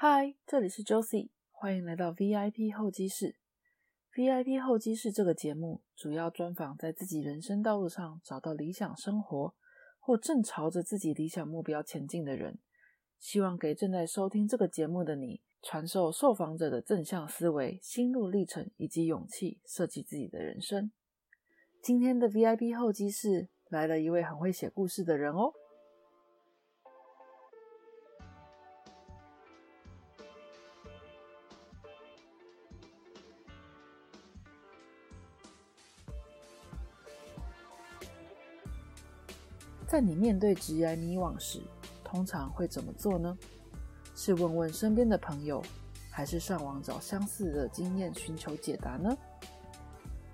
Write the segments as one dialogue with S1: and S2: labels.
S1: 嗨，这里是 Josie，欢迎来到 VIP 候机室。VIP 候机室这个节目主要专访在自己人生道路上找到理想生活，或正朝着自己理想目标前进的人，希望给正在收听这个节目的你，传授受访者的正向思维、心路历程以及勇气，设计自己的人生。今天的 VIP 候机室来了一位很会写故事的人哦。在你面对职业迷惘时，通常会怎么做呢？是问问身边的朋友，还是上网找相似的经验寻求解答呢？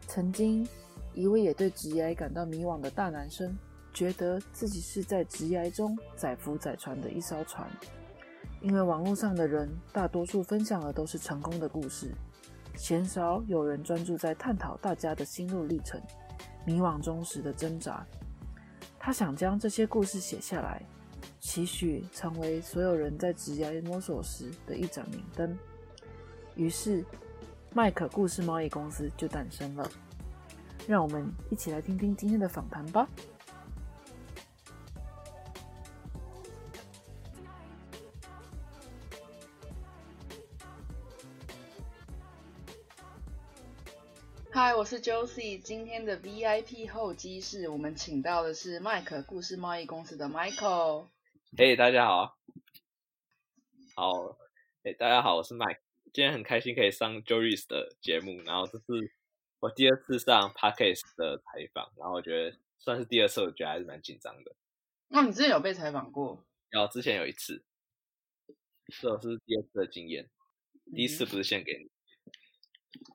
S1: 曾经，一位也对职业感到迷惘的大男生，觉得自己是在职业中载浮载沉的一艘船，因为网络上的人大多数分享的都是成功的故事，鲜少有人专注在探讨大家的心路历程、迷惘中时的挣扎。他想将这些故事写下来，期许成为所有人在职业摸索时的一盏明灯。于是，麦克故事贸易公司就诞生了。让我们一起来听听今天的访谈吧。嗨，我是 Josie，今天的 VIP 候机室，我们请到的是麦克故事贸易公司的 Michael。
S2: 嘿，大家好，好，哎，大家好，我是 Mike，今天很开心可以上 Joris 的节目，然后这是我第二次上 Podcast 的采访，然后我觉得算是第二次，我觉得还是蛮紧张的。
S1: 那你之前有被采访过？
S2: 有，之前有一次，这是第二次的经验，第一次不是献给你。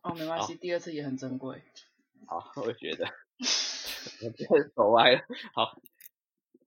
S1: 哦，没关系，第二次也很珍贵。
S2: 好，我觉得，我觉得走歪了。好，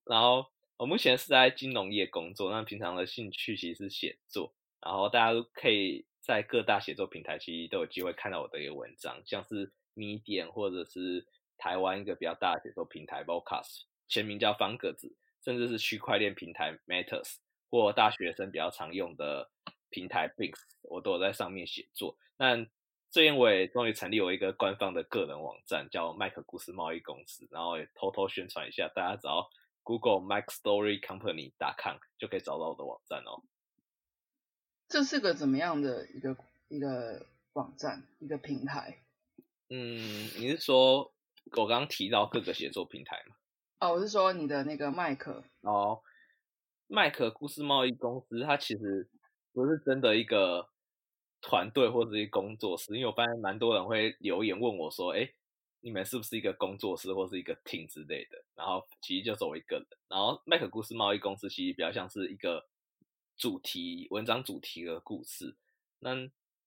S2: 然后我目前是在金融业工作，那平常的兴趣其实是写作，然后大家都可以在各大写作平台其实都有机会看到我的一个文章，像是 Medium 或者是台湾一个比较大的写作平台 Vocus，全名叫方格子，甚至是区块链平台 Matters 或大学生比较常用的平台 Bix，我都有在上面写作。那最近我也终于成立我一个官方的个人网站，叫麦克故事贸易公司，然后也偷偷宣传一下，大家只要 Google Mike Story Company 打 com 就可以找到我的网站哦。
S1: 这是个怎么样的一个一个网站，一个平台？
S2: 嗯，你是说我刚刚提到各个写作平台吗？
S1: 哦，我是说你的那个麦克
S2: 哦，麦克故事贸易公司，它其实不是真的一个。团队或者是工作室，因为我发现蛮多人会留言问我说：“哎，你们是不是一个工作室或是一个 team 之类的？”然后其实就我一个人。然后麦克故事贸易公司其实比较像是一个主题文章主题的故事。那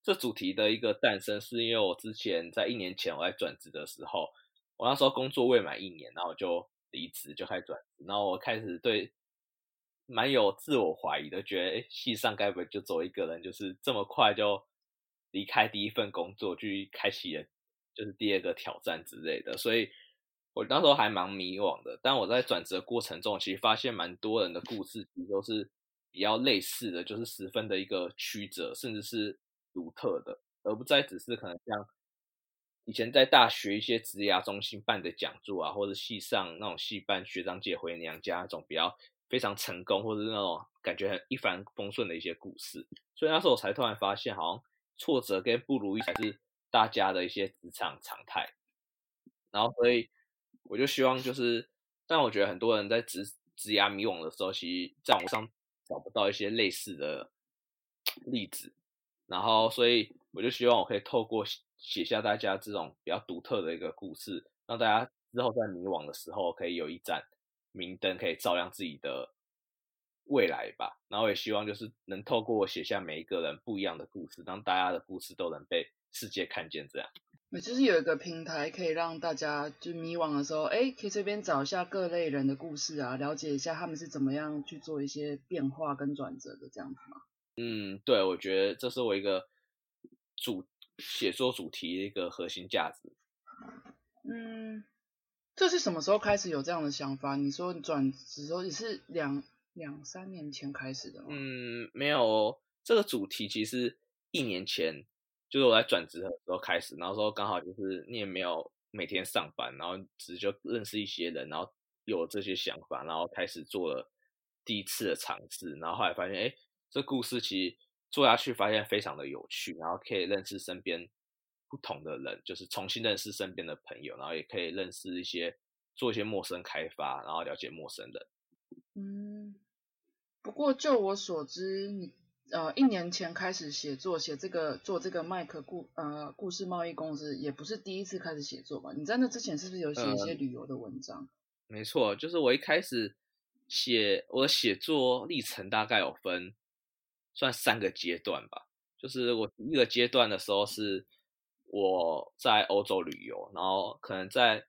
S2: 这主题的一个诞生，是因为我之前在一年前我在转职的时候，我那时候工作未满一年，然后就离职就开始转职，然后我开始对。蛮有自我怀疑的，觉得哎，戏上该不会就走一个人，就是这么快就离开第一份工作，去开启了就是第二个挑战之类的。所以我那时候还蛮迷惘的。但我在转折过程中，其实发现蛮多人的故事其实都是比较类似的，就是十分的一个曲折，甚至是独特的，而不再只是可能像以前在大学一些职涯中心办的讲座啊，或者系上那种系办学长姐回娘家那种比较。非常成功，或者是那种感觉很一帆风顺的一些故事，所以那时候我才突然发现，好像挫折跟不如意才是大家的一些职场常态。然后，所以我就希望，就是，但我觉得很多人在职职涯迷惘的时候，其实在网上找不到一些类似的例子。然后，所以我就希望我可以透过写下大家这种比较独特的一个故事，让大家之后在迷惘的时候可以有一盏。明灯可以照亮自己的未来吧，然后也希望就是能透过写下每一个人不一样的故事，让大家的故事都能被世界看见。这样，
S1: 那就是有一个平台可以让大家就迷惘的时候，哎，可以这边找一下各类人的故事啊，了解一下他们是怎么样去做一些变化跟转折的这样子吗？
S2: 嗯，对，我觉得这是我一个主写作主题的一个核心价值。
S1: 嗯。这是什么时候开始有这样的想法？你说转职时候也是两两三年前开始的吗？
S2: 嗯，没有，这个主题其实一年前就是我在转职的时候开始，然后说刚好就是你也没有每天上班，然后只是就认识一些人，然后有这些想法，然后开始做了第一次的尝试，然后后来发现，哎，这故事其实做下去发现非常的有趣，然后可以认识身边不同的人，就是重新认识身边的朋友，然后也可以认识一些做一些陌生开发，然后了解陌生人。
S3: 嗯，不过就我所知，你呃一年前开始写作，写这个做这个麦克故呃故事贸易公司，也不是第一次开始写作吧？你在那之前是不是有写一些旅游的文章？
S2: 没错，就是我一开始写我的写作历程大概有分算三个阶段吧。就是我第一个阶段的时候是我在欧洲旅游，然后可能在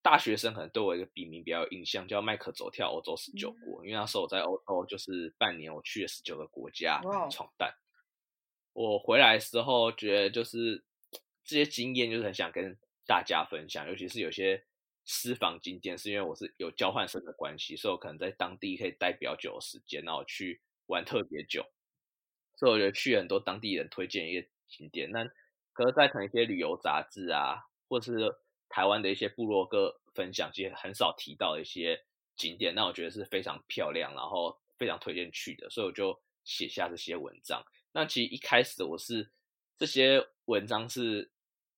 S2: 大学生可能对我一个笔名比较有印象，叫麦克走跳欧洲十九国，因为那时候我在欧洲就是半年，我去了十九个国家闯荡。我回来的时候觉得就是这些经验就是很想跟大家分享，尤其是有些。私房景点是因为我是有交换生的关系，所以我可能在当地可以待比较久的时间，然后去玩特别久。所以我觉得去很多当地人推荐一个景点，那可是在可能一些旅游杂志啊，或者是台湾的一些部落格分享，其实很少提到一些景点，那我觉得是非常漂亮，然后非常推荐去的，所以我就写下这些文章。那其实一开始我是这些文章是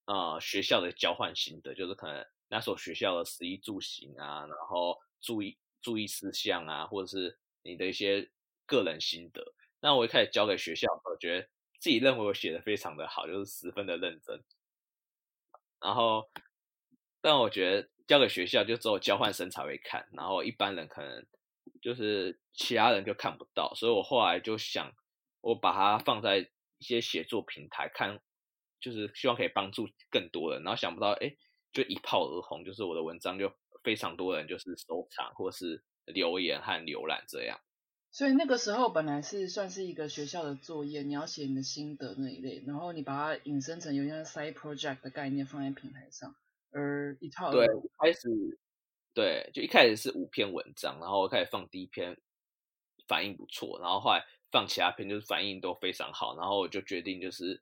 S2: 呃学校的交换心得，就是可能。那所学校的食衣住行啊，然后注意注意事项啊，或者是你的一些个人心得。那我一开始交给学校，我觉得自己认为我写的非常的好，就是十分的认真。然后，但我觉得交给学校就只有交换生才会看，然后一般人可能就是其他人就看不到。所以我后来就想，我把它放在一些写作平台看，就是希望可以帮助更多人。然后想不到，哎。就一炮而红，就是我的文章就非常多人就是收藏或是留言和浏览这样。
S3: 所以那个时候本来是算是一个学校的作业，你要写你的心得那一类，然后你把它引申成有点像 side project 的概念放在平台上，而一套
S2: 对开始对就一开始是五篇文章，然后我开始放第一篇反应不错，然后后来放其他篇就是反应都非常好，然后我就决定就是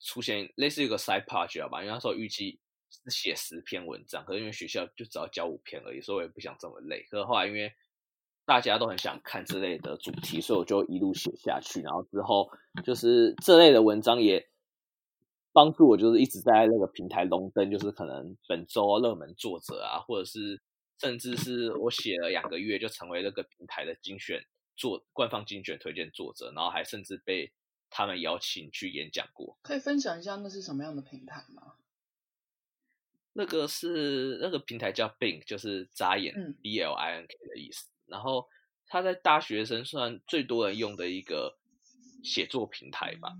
S2: 出现类似一个 side project 吧，因为那时候预计。是写十篇文章，可是因为学校就只要教五篇而已，所以我也不想这么累。可是后来因为大家都很想看这类的主题，所以我就一路写下去。然后之后就是这类的文章也帮助我，就是一直在那个平台龙登，就是可能本周热门作者啊，或者是甚至是我写了两个月就成为那个平台的精选作官方精选推荐作者，然后还甚至被他们邀请去演讲过。
S3: 可以分享一下那是什么样的平台吗？
S2: 那个是那个平台叫 Bing，就是眨眼 B L I N K 的意思。然后它在大学生算最多人用的一个写作平台吧。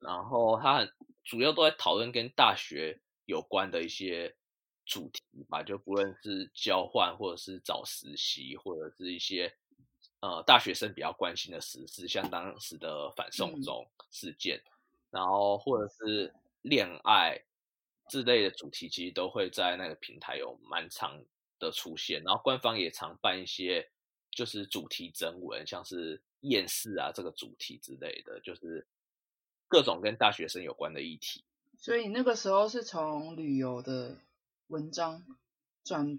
S2: 然后它很主要都在讨论跟大学有关的一些主题吧，就不论是交换或者是找实习，或者是一些呃大学生比较关心的时事，像当时的反送中事件，然后或者是恋爱。之类的主题其实都会在那个平台有蛮长的出现，然后官方也常办一些就是主题征文，像是厌世啊这个主题之类的，就是各种跟大学生有关的议题。
S3: 所以那个时候是从旅游的文章转，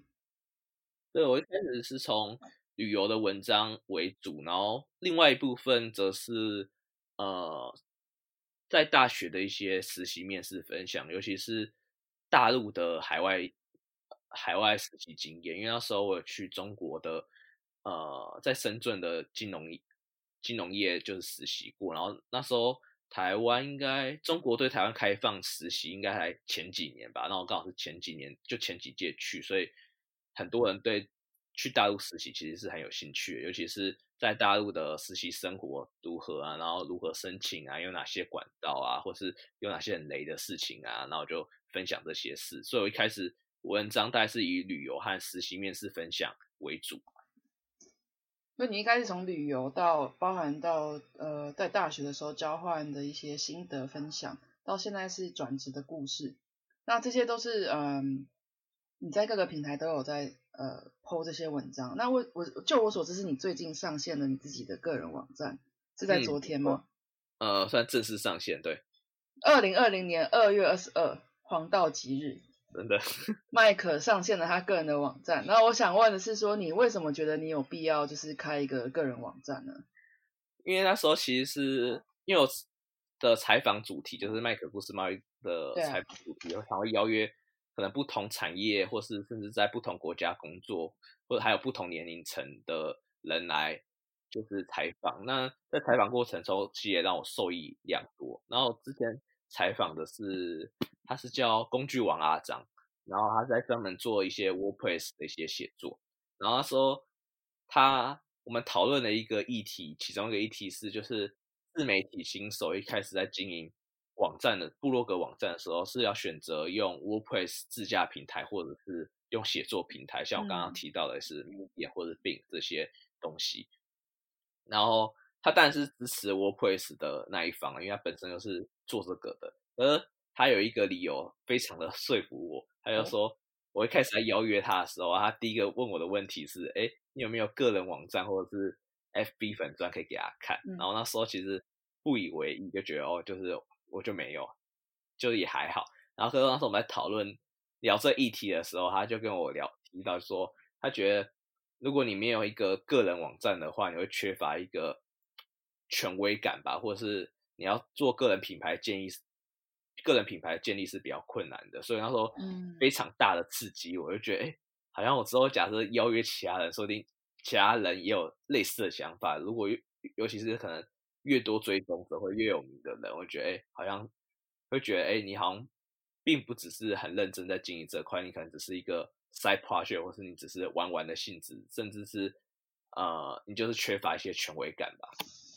S2: 对我一开始是从旅游的文章为主，然后另外一部分则是呃在大学的一些实习面试分享，尤其是。大陆的海外海外实习经验，因为那时候我有去中国的呃，在深圳的金融金融业就是实习过，然后那时候台湾应该中国对台湾开放实习应该还前几年吧，然后刚好是前几年就前几届去，所以很多人对去大陆实习其实是很有兴趣，尤其是在大陆的实习生活如何啊，然后如何申请啊，有哪些管道啊，或是有哪些很雷的事情啊，然后就。分享这些事，所以我一开始文章大概是以旅游和实习面试分享为主。
S3: 那你一开始从旅游到包含到呃在大学的时候交换的一些心得分享，到现在是转职的故事，那这些都是嗯你在各个平台都有在呃 PO 这些文章。那我我就我所知是你最近上线了你自己的个人网站，是在昨天吗？
S2: 呃，算正式上线，对，
S3: 二零二零年二月二十二，黄道吉日，
S2: 真的。
S3: 麦克上线了他个人的网站。那我想问的是，说你为什么觉得你有必要就是开一个个人网站呢？
S2: 因为那时候其实是因为我的采访主题就是麦克故事贸易的采访主题，我想要邀约可能不同产业或是甚至在不同国家工作，或者还有不同年龄层的人来就是采访。那在采访过程中，其实也让我受益良多。然后之前采访的是他是叫工具王阿张，然后他在专门做一些 WordPress 的一些写作。然后他说他我们讨论了一个议题，其中一个议题是就是自媒体新手一开始在经营网站的部落格网站的时候，是要选择用 WordPress 自驾平台，或者是用写作平台，像我刚刚
S3: 嗯
S2: 提到的是 Medium 或者 Bing 这些东西。然后他当然是支持 WordPress 的那一方，因为他本身就是做这个的。而他有一个理由非常的 说服我，他就
S3: 哦
S2: 说，我一开始在邀约他的时候啊，他第一个问我的问题是，哎，你有没有个人网站或者是 FB 粉钻可以给他看？
S3: 嗯
S2: 然后那时候其实不以为意，就觉得哦，就是我就没有，就也还好。然后可是当时我们在讨论聊这议题的时候，他就跟我聊提到说，他觉得如果你没有一个个人网站的话，你会缺乏一个权威感吧，或者是你要做个人品牌建议，个人品牌建立是比较困难的。所以他说，
S3: 嗯
S2: 非常大的刺激，我就觉得，哎，好像我之后假设邀约其他人，说不定其他人也有类似的想法。如果尤尤其是可能越多追踪者会越有名的人，我觉得，哎，好像会觉得，哎，你好像并不只是很认真在经营这块，你可能只是一个 side project，或是你只是玩玩的性质，甚至是呃，你就是缺乏一些权威感吧。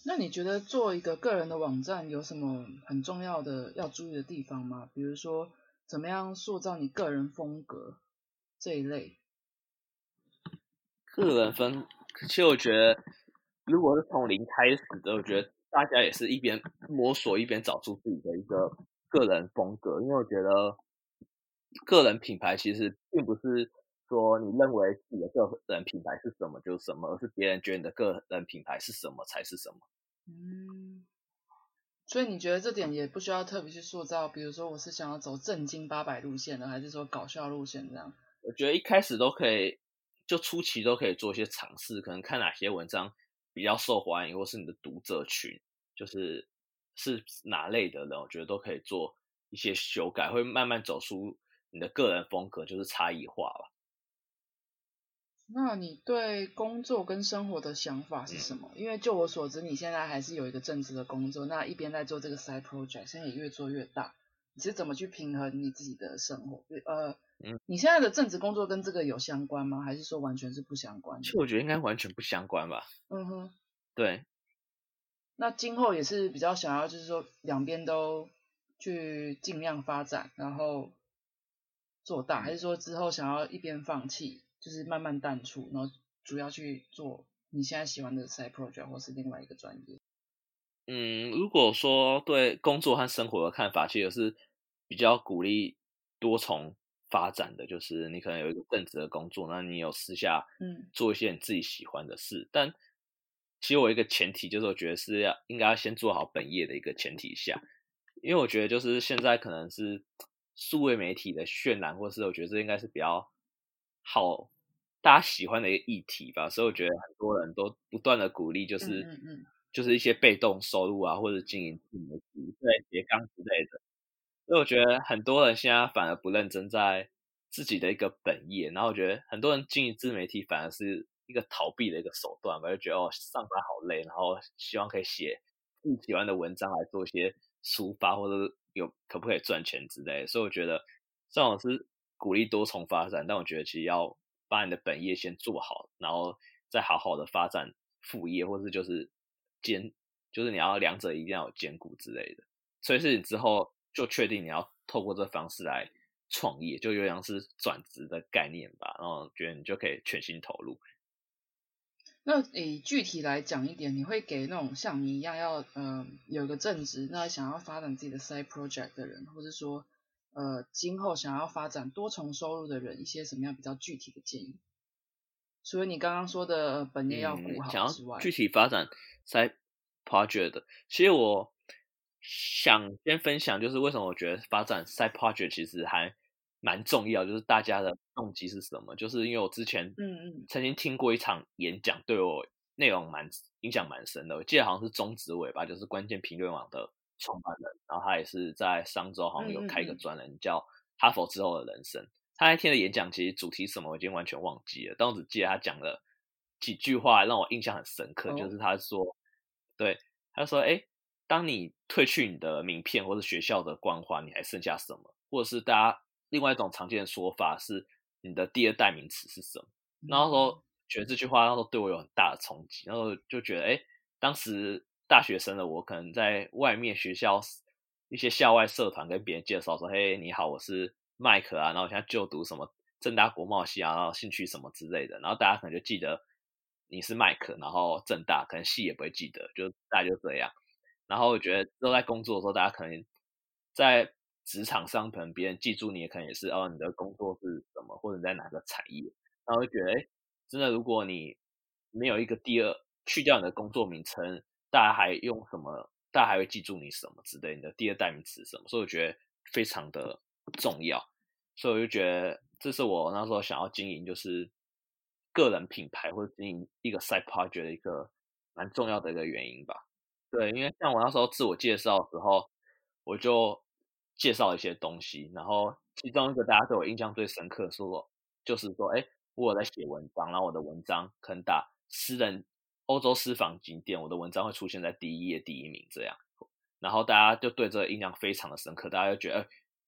S3: 那你觉得做一个个人的网站有什么很重要的要注意的地方吗？比如说，怎么样塑造你个人风格这一类？
S2: 个人分，其实我觉得，如果是从零开始的，我觉得大家也是一边摸索一边找出自己的一个个人风格，因为我觉得个人品牌其实并不是说你认为自己的个人品牌是什么就是什么，而是别人觉得你的个人品牌是什么才是什么。
S3: 嗯，所以你觉得这点也不需要特别去塑造，比如说我是想要走正经八百路线的，还是说搞笑路线这样？
S2: 我觉得一开始都可以，就初期都可以做一些尝试，可能看哪些文章比较受欢迎，或是你的读者群就是是哪类的人，我觉得都可以做一些修改，会慢慢走出你的个人风格，就是差异化吧。
S3: 那你对工作跟生活的想法是什么？因为就我所知，你现在还是有一个正职的工作，那一边在做这个 side project，现在也越做越大。你是怎么去平衡你自己的生活？呃，
S2: 嗯
S3: 你现在的正职工作跟这个有相关吗？还是说完全是不相关的
S2: 其？实我觉得应该完全不相关吧。
S3: 嗯哼，
S2: 对，
S3: 那今后也是比较想要，就是说两边都去尽量发展，然后做大，还是说之后想要一边放弃，就是慢慢淡出，然后主要去做你现在喜欢的 side project 或是另外一个专业？
S2: 嗯，如果说对工作和生活的看法，其实是比较鼓励多重发展的，就是你可能有一个正职的工作，那你有私下
S3: 嗯。
S2: 做一些你自己喜欢的事，但其实我一个前提就是，我觉得是要应该要先做好本业的一个前提下，因为我觉得就是现在可能是数位媒体的渲染，或是我觉得这应该是比较好大家喜欢的一个议题吧，所以我觉得很多人都不断的鼓励，就是、
S3: 嗯嗯嗯
S2: 就是一些被动收入啊，或者经营自媒体、对斜杠之类的。所以我觉得很多人现在反而不认真在自己的一个本业，然后我觉得很多人经营自媒体反而是一个逃避的一个手段吧，就觉得哦上班好累，然后希望可以写自己喜欢的文章来做一些抒发，或者是有可不可以赚钱之类的。所以我觉得这种是鼓励多重发展，但我觉得其实要把你的本业先做好，然后再好好的发展副业，或是就是兼，就是你要两者一定要有兼顾之类的。所以是你之后就确定你要透过这方式来创业，就有点是转职的概念吧。然后觉得你就可以全心投入。
S3: 那以具体来讲一点，你会给那种像你一样要呃有个正职，那想要发展自己的 side project 的人，或者说呃今后想要发展多重收入的人，一些什么样比较具体的建议？除了你刚刚说的呃本业要顾
S2: 嗯、
S3: 好
S2: 想
S3: 之外，
S2: 要具体发展 side project 的，其实我想先分享，就是为什么我觉得发展 side project 其实还蛮重要，就是大家的动机是什么？就是因为我之前
S3: 嗯嗯
S2: 曾经听过一场演讲，对我内容蛮影响蛮深的。我记得好像是中子伟吧，就是关键评论网的创办人，然后他也是在上周好像有开一个专栏叫《哈佛之后的人生》。他那天的演讲其实主题什么我已经完全忘记了，但我只记得他讲了几句话让我印象很深刻，
S3: 哦
S2: 就是他说，对，他说，哎，当你褪去你的名片或者学校的光环，你还剩下什么？或者是大家另外一种常见的说法是，你的第二代名词是什么？然后说觉得这句话那时候对我有很大的冲击，然后就觉得，哎，当时大学生的我可能在外面学校一些校外社团跟别人介绍说，嘿，你好，我是麦克啊，然后我现在就读什么正大国贸系啊，然后兴趣什么之类的，然后大家可能就记得你是麦克，然后正大可能系也不会记得，就大概就这样。然后我觉得都在工作的时候，大家可能在职场上，可能别人记住你，可能也是哦，你的工作是什么，或者你在哪个产业。然后就觉得，哎，真的，如果你没有一个第二，去掉你的工作名称，大家还用什么？大家还会记住你什么之类？你的第二代名词什么？所以我觉得非常的重要。所以我就觉得，这是我那时候想要经营，就是个人品牌或者经营一个 side project 的一个蛮重要的一个原因吧。对，因为像我那时候自我介绍的时候，我就介绍一些东西，然后其中一个大家对我印象最深刻，说就是说，哎，我有在写文章，然后我的文章可能打私人欧洲私房景点，我的文章会出现在第一页第一名这样，然后大家就对这个印象非常的深刻，大家就觉得，哎，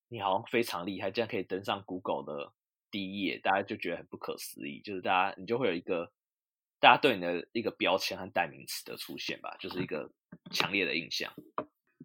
S2: 你好像非常厉害，竟然可以登上 Google 的第一页，大家就觉得很不可思议，就是大家你就会有一个大家对你的一个标签和代名词的出现吧，就是一个强烈的印象。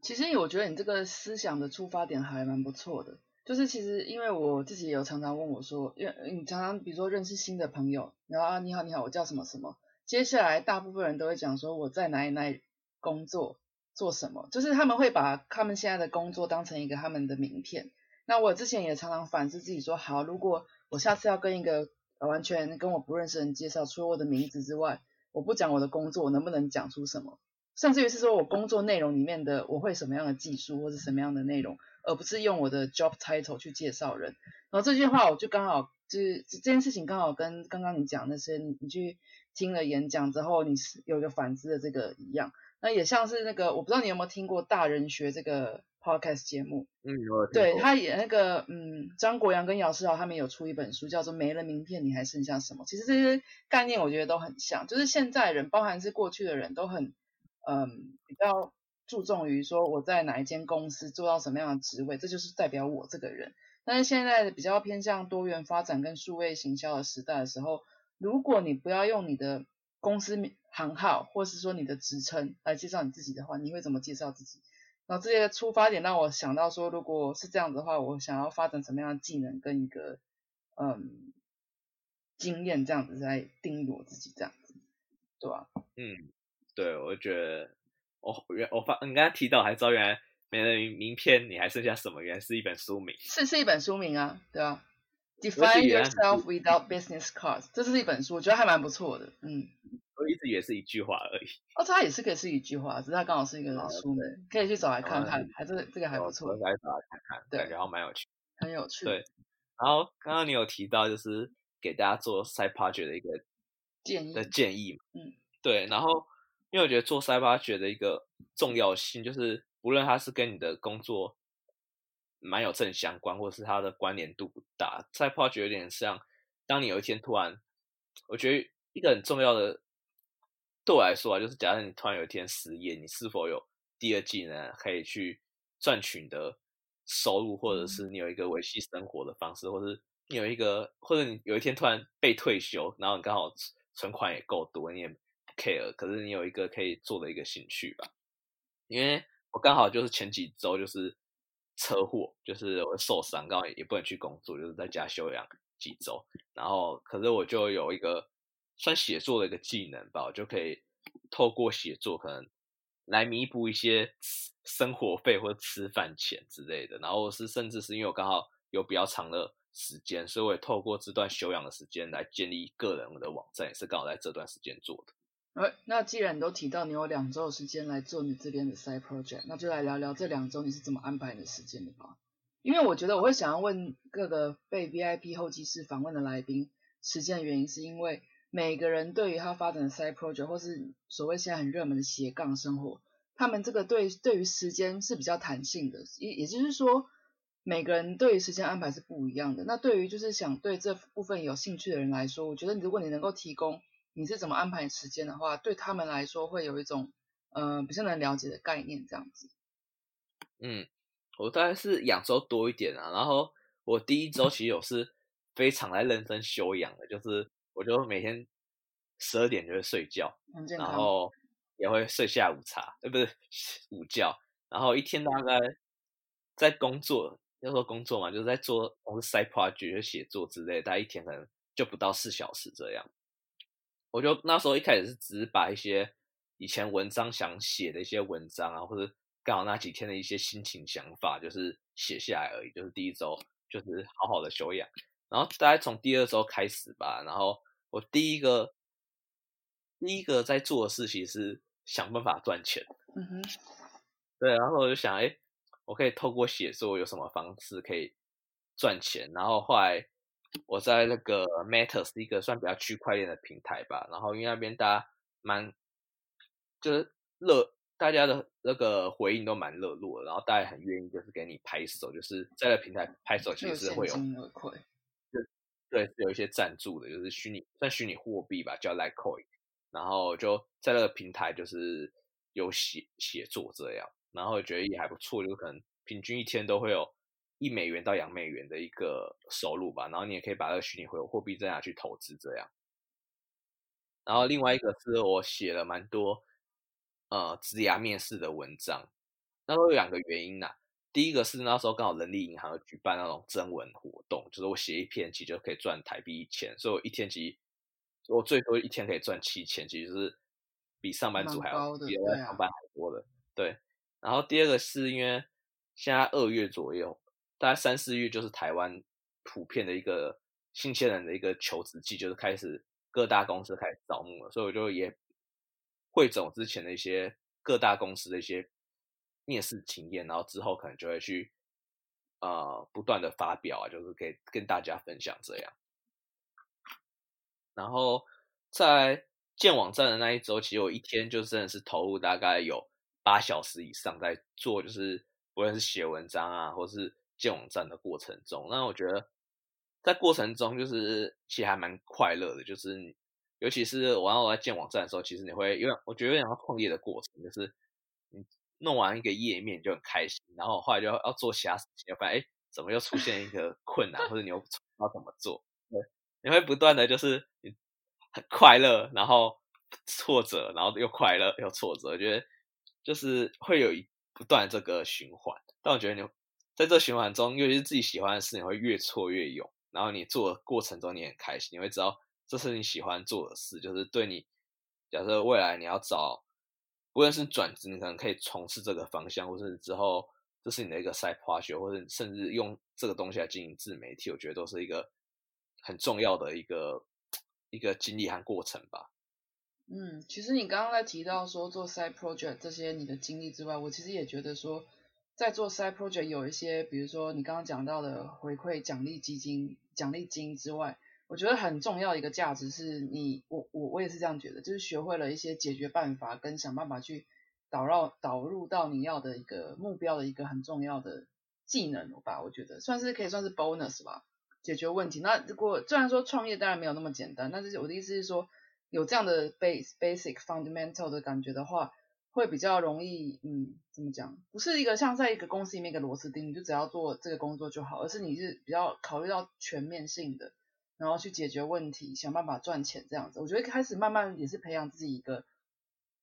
S3: 其实我觉得你这个思想的出发点还蛮不错的，就是其实因为我自己也有常常问我说，因为你常常比如说认识新的朋友，然后啊你好你好，我叫什么什么，接下来大部分人都会讲说我在哪里哪里工作做什么，就是他们会把他们现在的工作当成一个他们的名片。那我之前也常常反思自己说，好，如果我下次要跟一个完全跟我不认识的人介绍，除了我的名字之外，我不讲我的工作，我能不能讲出什么？甚至于是说我工作内容里面的我会什么样的技术或者什么样的内容，而不是用我的 job title 去介绍人。然后这句话我就刚好就是这件事情刚好跟刚刚你讲那些你去听了演讲之后，你是有一个反思的这个一样。那也像是那个我不知道你有没有听过大人学这个 podcast 节目，
S2: 嗯，有
S3: 对，他也那个，嗯，张国阳跟姚世豪他们有出一本书，叫做《没了名片，你还剩下什么》。其实这些概念我觉得都很像，就是现在人，包含是过去的人都很，嗯，比较注重于说我在哪一间公司做到什么样的职位，这就是代表我这个人。但是现在比较偏向多元发展跟数位行销的时代的时候，如果你不要用你的公司名行号，或是说你的职称来介绍你自己的话，你会怎么介绍自己？然后这些出发点让我想到说，如果是这样子的话，我想要发展什么样的技能跟一个嗯经验，这样子来定义我自己，这样子，对吧、
S2: 嗯，对，我觉得我原我发你刚刚提到，还知道原来没了名名片，你还剩下什么？原来是一本书名。
S3: 是是一本书名啊，对吧、
S2: 我
S3: Define yourself without business cards，这是一本书，我觉得还蛮不错的。嗯，
S2: 我一直以为是一句话而已。
S3: 哦，它也是可以是一句话，只是它刚好是一个
S2: 哦
S3: 书名，可以去找来看
S2: 哦
S3: 看，还这这个还不
S2: 我
S3: 错
S2: 我，来找来看看，
S3: 对
S2: 然后蛮有趣。
S3: 很有趣。
S2: 对然后刚刚你有提到，就是给大家做 side project 的一个
S3: 建议
S2: 的建议嘛，
S3: 嗯，
S2: 对。然后因为我觉得做 side project 的一个重要性，就是无论它是跟你的工作蛮有正相关，或者是它的关联度不大，side project 有点像，当你有一天突然，我觉得一个很重要的对我来说啊，就是假设你突然有一天失业，你是否有第二技能可以去赚取你的收入，或者是你有一个维系生活的方式，或者是你有一个，或者你有一天突然被退休，然后你刚好存存款也够多，你也不 care，可是你有一个可以做的一个兴趣吧。因为我刚好就是前几周就是车祸，就是我受伤，刚好也不能去工作，就是在家休养几周。然后，可是我就有一个算写作的一个技能吧，我就可以透过写作可能来弥补一些生活费或者吃饭钱之类的。然后是甚至是因为我刚好有比较长的时间，所以我也透过这段休养的时间来建立个人的网站，也是刚好在这段时间做的。
S3: 呃，那既然你都提到你有两周的时间来做你这边的 side project，那就来聊聊这两周你是怎么安排你的时间的吧。因为我觉得我会想要问各个被 VIP 候机室访问的来宾时间的原因，是因为每个人对于他发展的 side project 或是所谓现在很热门的斜杠生活，他们这个对对于时间是比较弹性的，也也就是说。每个人对于时间安排是不一样的。那对于就是想对这部分有兴趣的人来说，我觉得如果你能够提供你是怎么安排时间的话，对他们来说会有一种呃比较能了解的概念这样子。
S2: 嗯，我大概是两周多一点啊。然后我第一周其实我是非常来认真休养的，就是我就每天十二点就会睡觉，然后也会睡下午茶，呃，不是午觉，然后一天大概在工作。要说工作嘛，就是在做我是 side project 写作之类，大概一天可能就不到四小时这样。我就那时候一开始是只是把一些以前文章想写的一些文章啊，或者刚好那几天的一些心情想法，就是写下来而已。就是第一周就是好好的修养，然后大概从第二周开始吧，然后我第一个第一个在做的事情是想办法赚钱。
S3: 嗯哼，
S2: 对，然后我就想，哎。我可以透过写作有什么方式可以赚钱？然后后来我在那个 Matter 是一个算比较区块链的平台吧。然后因为那边大家蛮就是热，大家的那个回应都蛮热络的。然后大家很愿意就是给你拍手，就是在那平台拍手，其实会有对对，是有一些赞助的，就是虚拟算虚拟货币吧，叫 Litecoin。然后就在那个平台就是有写写作这样。然后觉得也还不错，就可能平均一天都会有一美元到两美元的一个收入吧。然后你也可以把那个虚拟货货币再拿去投资这样。然后另外一个是我写了蛮多呃职涯面试的文章，那都有两个原因呐。第一个是那时候刚好人力银行有举办那种征文活动，就是我写一篇其实就可以赚台币一千，所以我一天其实我最多一天可以赚七千，其实是比上班族还要比上班还多的，对。然后第二个是因为现在二月左右，大概三四月就是台湾普遍的一个新鲜人的一个求职季，就是开始各大公司开始招募了，所以我就也汇总之前的一些各大公司的一些面试经验，然后之后可能就会去呃不断的发表啊，就是给跟大家分享这样。然后在建网站的那一周，其实我一天就真的是投入大概有。八小时以上在做，就是不论是写文章啊，或是建网站的过程中，那我觉得在过程中就是其实还蛮快乐的，就是尤其是我要我在建网站的时候，其实你会因为我觉得有点像创业的过程，就是你弄完一个页面就很开心，然后后来就要要做其他事情，发现哎怎么又出现一个困难，或者你又不知道怎么做，对，你会不断的就是很快乐，然后挫折，然后又快乐又挫折，我觉得。就是会有一不断这个循环，但我觉得你在这循环中，尤其是自己喜欢的事，你会越挫越勇。然后你做的过程中，你很开心，你会知道这是你喜欢做的事，就是对你假设未来你要找，无论是转职，你可能可以从事这个方向，或是之后这是你的一个 side project，或者甚至用这个东西来经营自媒体，我觉得都是一个很重要的一个一个经历和过程吧。
S3: 嗯，其实你刚刚在提到说做 side project 这些你的经历之外，我其实也觉得说，在做 side project 有一些，比如说你刚刚讲到的回馈奖励基金、奖励金之外，我觉得很重要的一个价值是你，我我我也是这样觉得，就是学会了一些解决办法跟想办法去导绕导入到你要的一个目标的一个很重要的技能吧，我觉得算是可以算是 bonus 吧，解决问题。那如果虽然说创业当然没有那么简单，但是我的意思是说。有这样的 base basic fundamental 的感觉的话，会比较容易，嗯，怎么讲？不是一个像在一个公司里面一个螺丝钉，你就只要做这个工作就好，而是你是比较考虑到全面性的，然后去解决问题，想办法赚钱这样子。我觉得开始慢慢也是培养自己一个，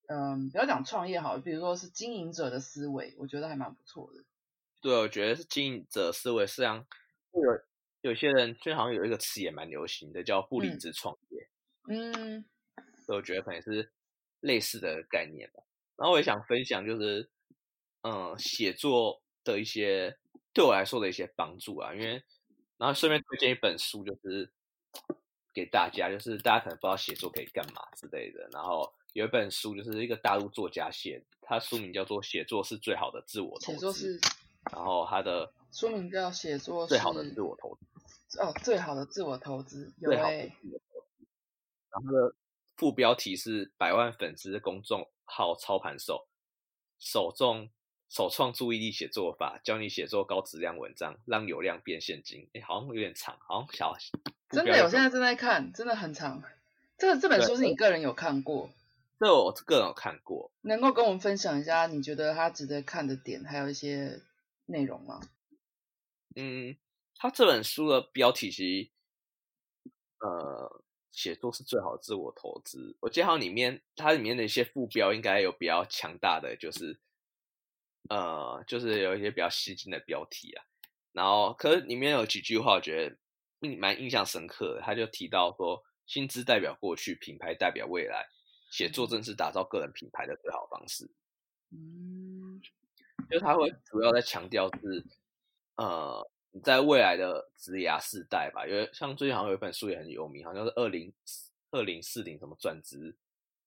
S3: 嗯，不要讲创业好，比如说是经营者的思维，我觉得还蛮不错的。
S2: 对，我觉得是经营者思维，实际上有有些人就好像有一个词也蛮流行的，叫不离职创业。
S3: 嗯。
S2: 所以我觉得可能是类似的概念吧。然后我也想分享，就是嗯，写作的一些对我来说的一些帮助啊。因为然后顺便推荐一本书，就是给大家，就是大家可能不知道写作可以干嘛之类的。然后有一本书，就是一个大陆作家写，他书名叫做《写作是最好的自我投资》。
S3: 写作是，
S2: 然后他的
S3: 书名叫《写作
S2: 最好的自我投资》。
S3: 哦，最好的自我投资，
S2: 最好的自我投资。然后的副标题是“百万粉丝公众号操盘手，首重首创注意力写作法，教你写作高质量文章，让流量变现金。”哎，好像有点长，好像小。
S3: 真的，我现在正在看，真的很长。这个这本书是你个人有看过？
S2: 这我个人有看过。
S3: 能够跟我们分享一下，你觉得它值得看的点，还有一些内容吗？
S2: 嗯。他这本书的标题其实，呃，写作是最好的自我投资。我记得好像里面它里面的一些副标应该有比较强大的，就是，呃，就是有一些比较吸睛的标题啊。然后，可是里面有几句话，我觉得印蛮印象深刻的。他就提到说，薪资代表过去，品牌代表未来，写作正是打造个人品牌的最好方式。嗯，就他会主要在强调是，呃。在未来的职涯世代吧，因为像最近好像有一本书也很有名，好像是二零二零四零什么转职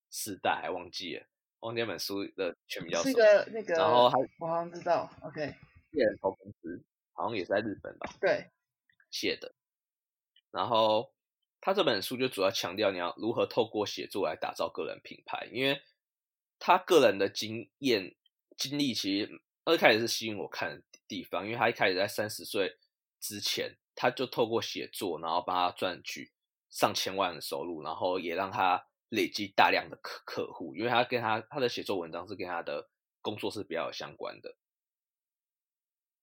S2: 世代，还忘记了，忘记那本书的全名叫什么。
S3: 是个那个，
S2: 然后还
S3: 我好像知道，OK。
S2: 猎人头公司好像也是在日本吧？
S3: 对，
S2: 写的。然后他这本书就主要强调你要如何透过写作来打造个人品牌，因为他个人的经验经历其实二开始是吸引我看。地方，因为他一开始在三十岁之前，他就透过写作，然后帮他赚取上千万的收入，然后也让他累积大量的客客户，因为他跟他他的写作文章是跟他的工作是比较有相关的。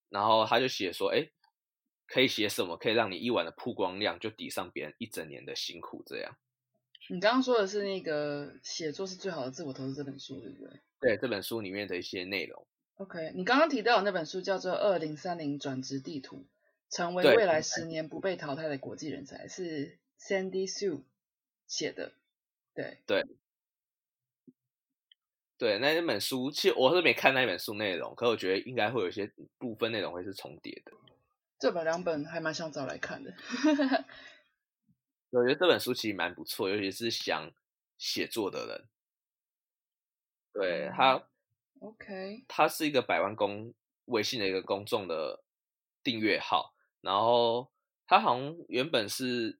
S2: 然后他就写说，哎，可以写什么可以让你一晚的曝光量就抵上别人一整年的辛苦？这样。
S3: 你刚刚说的是那个写作是最好的自我投资这本书，对不对？
S2: 对，这本书里面的一些内容。
S3: OK，你刚刚提到的那本书叫做《二零三零转职地图》，成为未来十年不被淘汰的国际人才，是 Sandy Sue 写的。对
S2: 对对，那那本书其实我是没看那本书内容，可我觉得应该会有一些部分内容会是重叠的。
S3: 这本两本还蛮想找来看的。
S2: 我觉得这本书其实蛮不错，尤其是想写作的人，对 他。
S3: OK，
S2: 它是一个百万公微信的一个公众的订阅号，然后他好像原本是，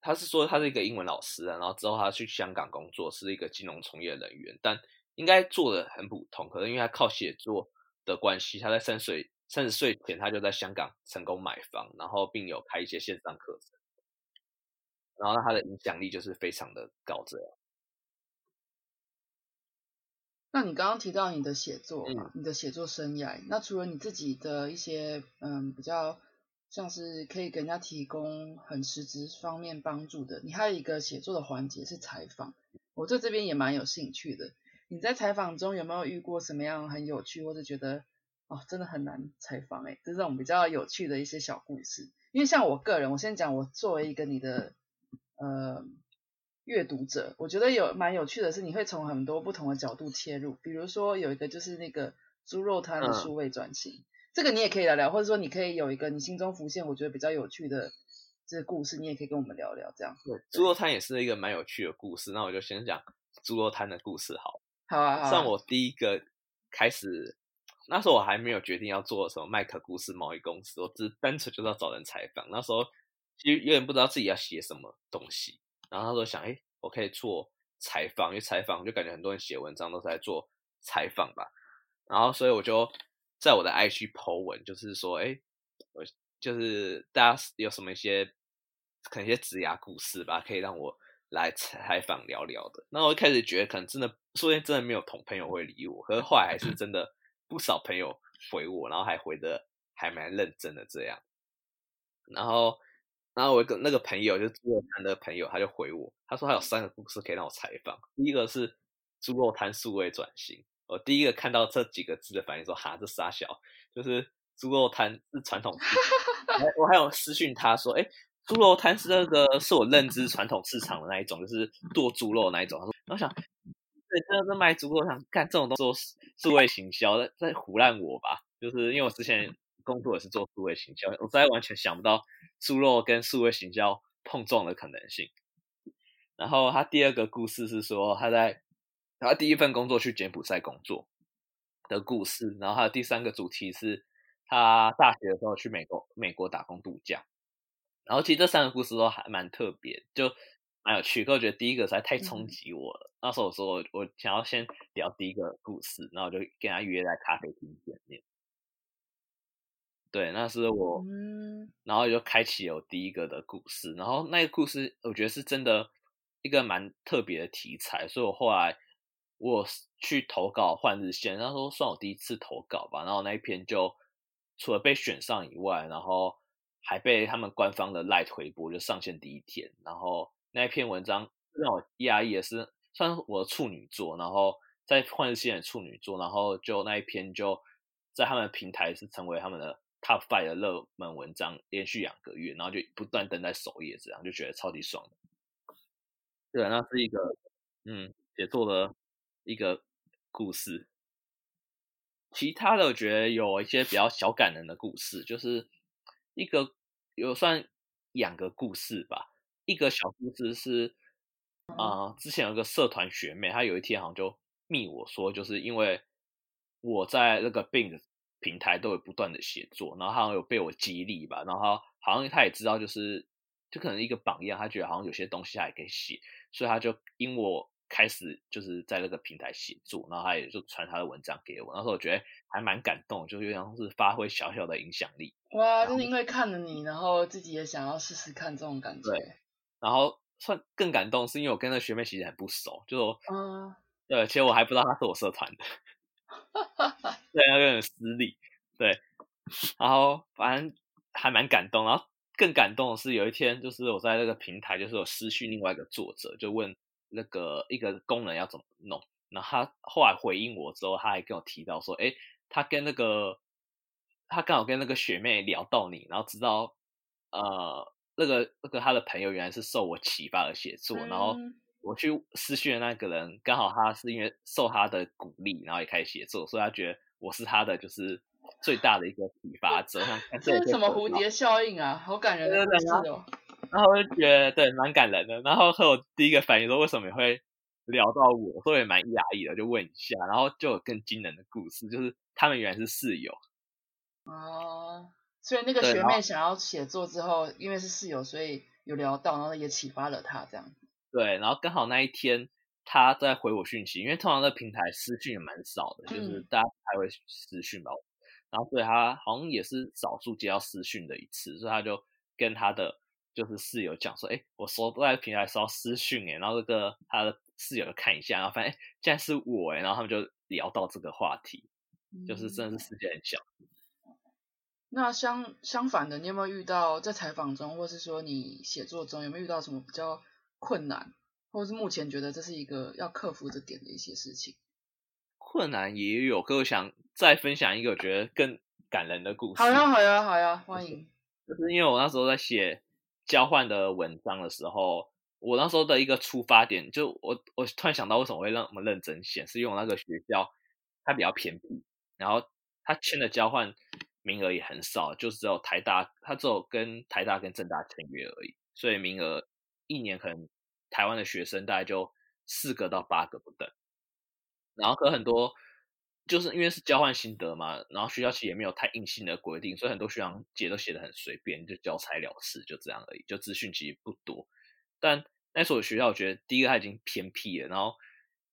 S2: 他是说他是一个英文老师啊，然后之后他去香港工作，是一个金融从业人员，但应该做的很普通，可能因为他靠写作的关系，他在三岁三十岁前他就在香港成功买房，然后并有开一些线上课程，然后他的影响力就是非常的高这样。
S3: 那你刚刚提到你的写作嘛，你的写作生涯，那除了你自己的一些嗯比较像是可以给人家提供很实质方面帮助的，你还有一个写作的环节是采访，我对这边也蛮有兴趣的。你在采访中有没有遇过什么样很有趣，或者觉得哦真的很难采访哎，这种比较有趣的一些小故事？因为像我个人，我先讲我作为一个你的呃。阅读者，我觉得有蛮有趣的是，你会从很多不同的角度切入。比如说有一个就是那个猪肉摊的数位转型，这个你也可以聊聊，或者说你可以有一个你心中浮现我觉得比较有趣的这个故事，你也可以跟我们聊聊。这样，
S2: 对，猪肉摊也是一个蛮有趣的故事。那我就先讲猪肉摊的故事好。
S3: 好啊。
S2: 像我第一个开始，那时候我还没有决定要做什么麦克故事贸易公司，我只单纯就是要找人采访。那时候其实有点不知道自己要写什么东西。然后他说想，哎，我可以做采访，因为采访就感觉很多人写文章都是在做采访吧。然后所以我就在我的 IG 投文，就是说，哎，我就是大家有什么一些可能一些职涯故事吧，可以让我来采访聊聊的。那我一开始觉得可能真的，说不定真的没有同朋友会理我，可是后来还是真的不少朋友回我，然后还回的还蛮认真的这样。然后。然后我一个那个朋友，就是猪肉摊的朋友，他就回我，他说他有三个故事可以让我采访。第一个是猪肉摊数位转型，我第一个看到这几个字的反应说：“哈，这傻小，就是猪肉摊是传统。”我还有私讯他说：“哎，猪肉摊是那个是我认知传统市场的那一种，就是剁猪肉那一种。”他说：“我想，对，真的是卖猪肉摊，干这种东西数位行销，在在胡乱我吧？就是因为我之前。”工作也是做数位行销，我实在完全想不到猪肉跟数位行销碰撞的可能性。然后他第二个故事是说他在他第一份工作去柬埔寨工作的故事，然后他的第三个主题是他大学的时候去美国美国打工度假。然后其实这三个故事都还蛮特别，就蛮有趣。可我觉得第一个实在太冲击我了。那时候我说我我想要先聊第一个故事，然后我就跟他约在咖啡厅见面。对，那是我，然后就开启了第一个的故事。然后那个故事我觉得是真的一个蛮特别的题材，所以我后来我去投稿换日线，那时候算我第一次投稿吧。然后那一篇就除了被选上以外，然后。还被他们官方的 Light 回播，就上线第一天，然后那一篇文章让我压抑的是，算我的处女座，然后在换日线的处女座，然后就那一篇就在他们平台是成为他们的 Top Five 的热门文章，连续两个月，然后就不断登在首页，这样就觉得超级爽的。对，那是一个嗯写作的一个故事。其他的我觉得有一些比较小感人的故事，就是一个。有算两个故事吧，一个小故事是，啊，之前有个社团学妹，她有一天好像就密我说，就是因为我在那个 Bing 平台都有不断的写作，然后好像有被我激励吧，然后好像他也知道，就是就可能一个榜样，他觉得好像有些东西还可以写，所以他就因我开始就是在那个平台写作，然后他也就传他的文章给我，那时候我觉得还蛮感动，就有点像是发挥小小的影响力。
S3: 哇，就是因为看了你，然后自己也想要试试看这种感觉。
S2: 对，然后算更感动，是因为我跟那学妹其实很不熟，就
S3: 嗯，
S2: 对，其实我还不知道她是我社团的，对，有点失礼。对，然后反正还蛮感动，然后更感动的是有一天，就是我在那个平台，就是有私讯另外一个作者，就问那个一个功能要怎么弄，然后他后来回应我之后，他还跟我提到说，哎，他跟那个。他刚好跟那个学妹聊到你，然后知道，呃，那个那个他的朋友原来是受我启发而写作，然后我去私讯的那个人，刚好他是因为受他的鼓励，然后也开始写作，所以他觉得我是他的就是最大的一个启发者。
S3: 这是什么蝴蝶效应啊？好感人的故事哦。
S2: 然后我就觉得对，蛮感人的。然后和我第一个反应说，为什么会聊到我，所以蛮压抑的，就问一下，然后就有更惊人的故事，就是他们原来是室友。
S3: 哦，所以那个学妹想要写作之后，因为是室友，所以有聊到，然后也启发了她这样子。
S2: 对，然后刚好那一天他在回我讯息，因为通常在平台私讯也蛮少的，就是大家还会私讯吧。然后所以他好像也是少数接到私讯的一次，所以他就跟他的就是室友讲说：“哎，我收在平台收到私讯哎。”然后这个他的室友看一下，然后发现哎，竟然是我哎，然后他们就聊到这个话题，就是真的是世界很小。
S3: 那相相反的，你有没有遇到在采访中，或是说你写作中有没有遇到什么比较困难，或者是目前觉得这是一个要克服的点的一些事情？
S2: 困难也有，可我想再分享一个我觉得更感人的故事。
S3: 好呀，好呀，好呀，欢迎。
S2: 就是因为我那时候在写交换的文章的时候，我那时候的一个出发点，就我我突然想到为什么会那么认真写，是因为那个学校它比较偏僻，然后他签的交换。名额也很少，就只有台大，他只有跟台大跟政大签约而已，所以名额一年可能台湾的学生大概就四个到八个不等。然后和很多就是因为是交换心得嘛，然后学校其实也没有太硬性的规定，所以很多学长姐都写的很随便，就交差了事，就这样而已，就资讯其实不多。但那所学校，我觉得第一个它已经偏僻了，然后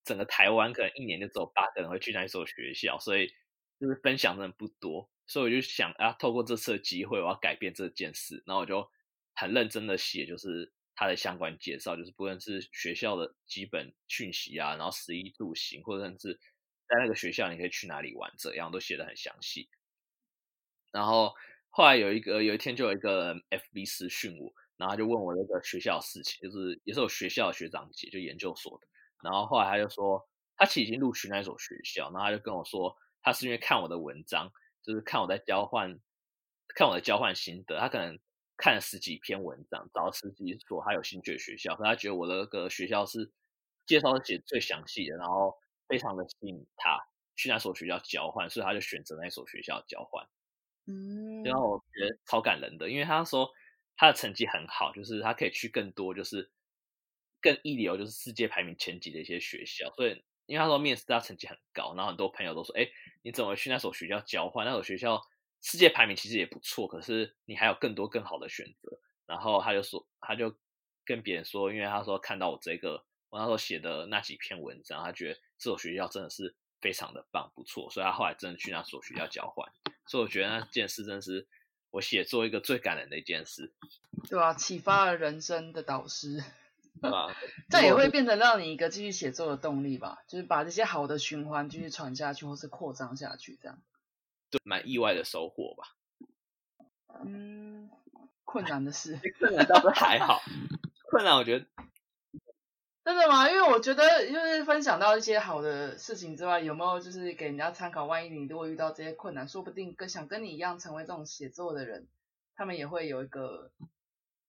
S2: 整个台湾可能一年就只有八个人会去那所学校，所以就是分享的人不多。所以我就想啊，透过这次的机会，我要改变这件事。然后我就很认真的写，就是它的相关介绍，就是不论是学校的基本讯息啊，然后十一住行，或者甚至在那个学校你可以去哪里玩，这样都写的很详细。然后后来有一个有一天就有一个 FB 私讯我，然后他就问我那个学校的事情，就是也是有学校的学长姐，就研究所的。然后后来他就说，他其实已经录取那所学校，然后他就跟我说，他是因为看我的文章。就是看我在交换，看我的交换心得。他可能看了十几篇文章，找了十几所他有兴趣的学校，可他觉得我的那个学校是介绍写最详细的，然后非常的吸引他去那所学校交换，所以他就选择那所学校交换。
S3: 嗯，
S2: 然后我觉得超感人的，因为他说他的成绩很好，就是他可以去更多就是更一流，就是世界排名前几的一些学校。所以，因为他说面试他成绩很高，然后很多朋友都说：“哎，你怎么去那所学校交换？那所学校世界排名其实也不错，可是你还有更多更好的选择。”然后他就说，他就跟别人说，因为他说看到我这个我那时候写的那几篇文章，他觉得这所学校真的是非常的棒，不错，所以他后来真的去那所学校交换。所以我觉得那件事真是我写作一个最感人的一件事，
S3: 对啊，启发了人生的导师，
S2: 对吧？
S3: 这也会变成让你一个继续写作的动力吧，就是把这些好的循环继续传下去，或是扩张下去，这样。
S2: 对，蛮意外的收获吧。
S3: 嗯，困难的事，
S2: 困难倒是还好，困难我觉得。
S3: 真的吗？因为我觉得，就是分享到一些好的事情之外，有没有就是给人家参考？万一你如果遇到这些困难，说不定跟想跟你一样成为这种写作的人，他们也会有一个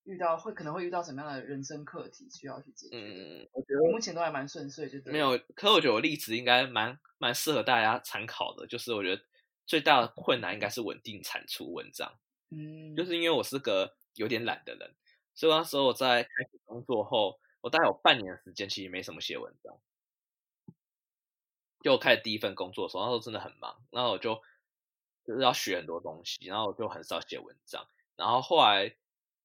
S3: 遇到会可能会遇到什么样的人生课题需要去解决。
S2: 嗯，我觉得
S3: 目前都还蛮顺遂，就
S2: 没有。可我觉得我例子应该蛮蛮适合大家参考的，就是我觉得最大的困难应该是稳定产出文章。
S3: 嗯，
S2: 就是因为我是个有点懒的人，所以那时候我在开始工作后。我大概有半年的时间，其实没什么写文章。就开始第一份工作的时候，那时候真的很忙，然后我就就是要学很多东西，然后我就很少写文章。然后后来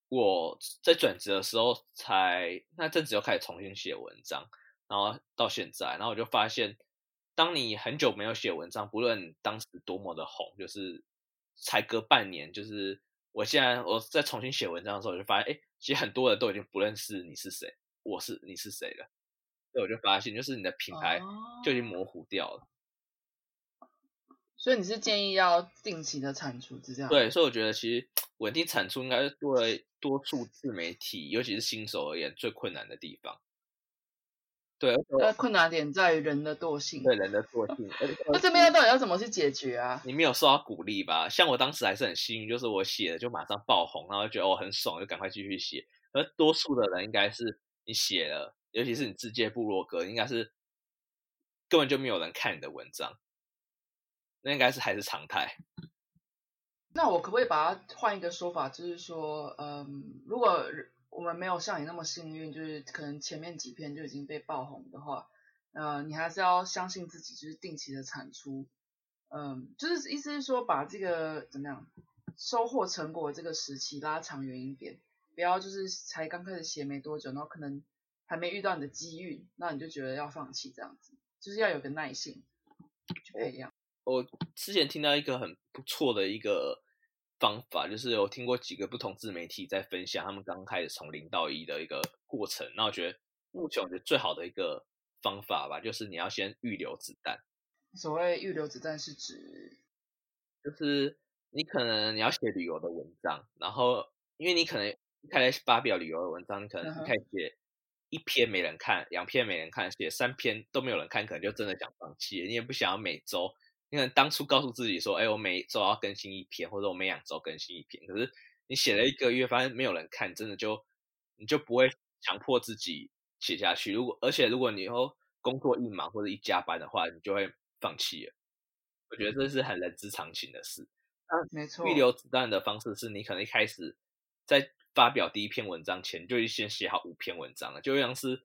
S2: 我在转职的时候，才那阵子又开始重新写文章，然后到现在，然后我就发现，当你很久没有写文章，不论当时多么的红，就是才隔半年，就是我现在我在重新写文章的时候，我就发现，哎，其实很多人都已经不认识你是谁。我是你是谁了？所以我就发现，就是你的品牌就已经模糊掉了。
S3: 所以你是建议要定期的产出，是这样？
S2: 对，所以我觉得其实稳定产出应该是对多数自媒体，尤其是新手而言最困难的地方。对，
S3: 那困难点在于人的惰性。
S2: 对，人的惰性。
S3: 那这边到底要怎么去解决啊？
S2: 你没有受到鼓励吧？像我当时还是很幸运，就是我写了就马上爆红，然后觉得我很爽，就赶快继续写。而多数的人应该是。你写了，尤其是你自介部落格，应该是根本就没有人看你的文章，那应该是还是常态。
S3: 那我可不可以把它换一个说法，就是说，嗯，如果我们没有像你那么幸运，就是可能前面几篇就已经被爆红的话，呃，你还是要相信自己，就是定期的产出，嗯，就是意思是说，把这个怎么样收获成果这个时期拉长远一点。不要就是才刚开始写没多久，然后可能还没遇到你的机遇，那你就觉得要放弃这样子，就是要有个耐性去培养。
S2: 我之前听到一个很不错的一个方法，就是有听过几个不同自媒体在分享他们刚开始从零到一的一个过程。那我觉得目前我觉得最好的一个方法吧，就是你要先预留子弹。
S3: 所谓预留子弹是指，
S2: 就是你可能你要写旅游的文章，然后因为你可能一。开始发表旅游的文章，你可能一开始写一篇没人看，两篇没人看，写三篇都没有人看，可能就真的想放弃。你也不想要每周，你可能当初告诉自己说，哎，我每周要更新一篇，或者我每两周更新一篇。可是你写了一个月，发现没有人看，真的就你就不会强迫自己写下去。如果而且如果你以后工作一忙或者一加班的话，你就会放弃了。我觉得这是很人之常情的事。
S3: 嗯，没错。
S2: 预留子弹的方式是你可能一开始在。发表第一篇文章前，就先写好五篇文章了，就像是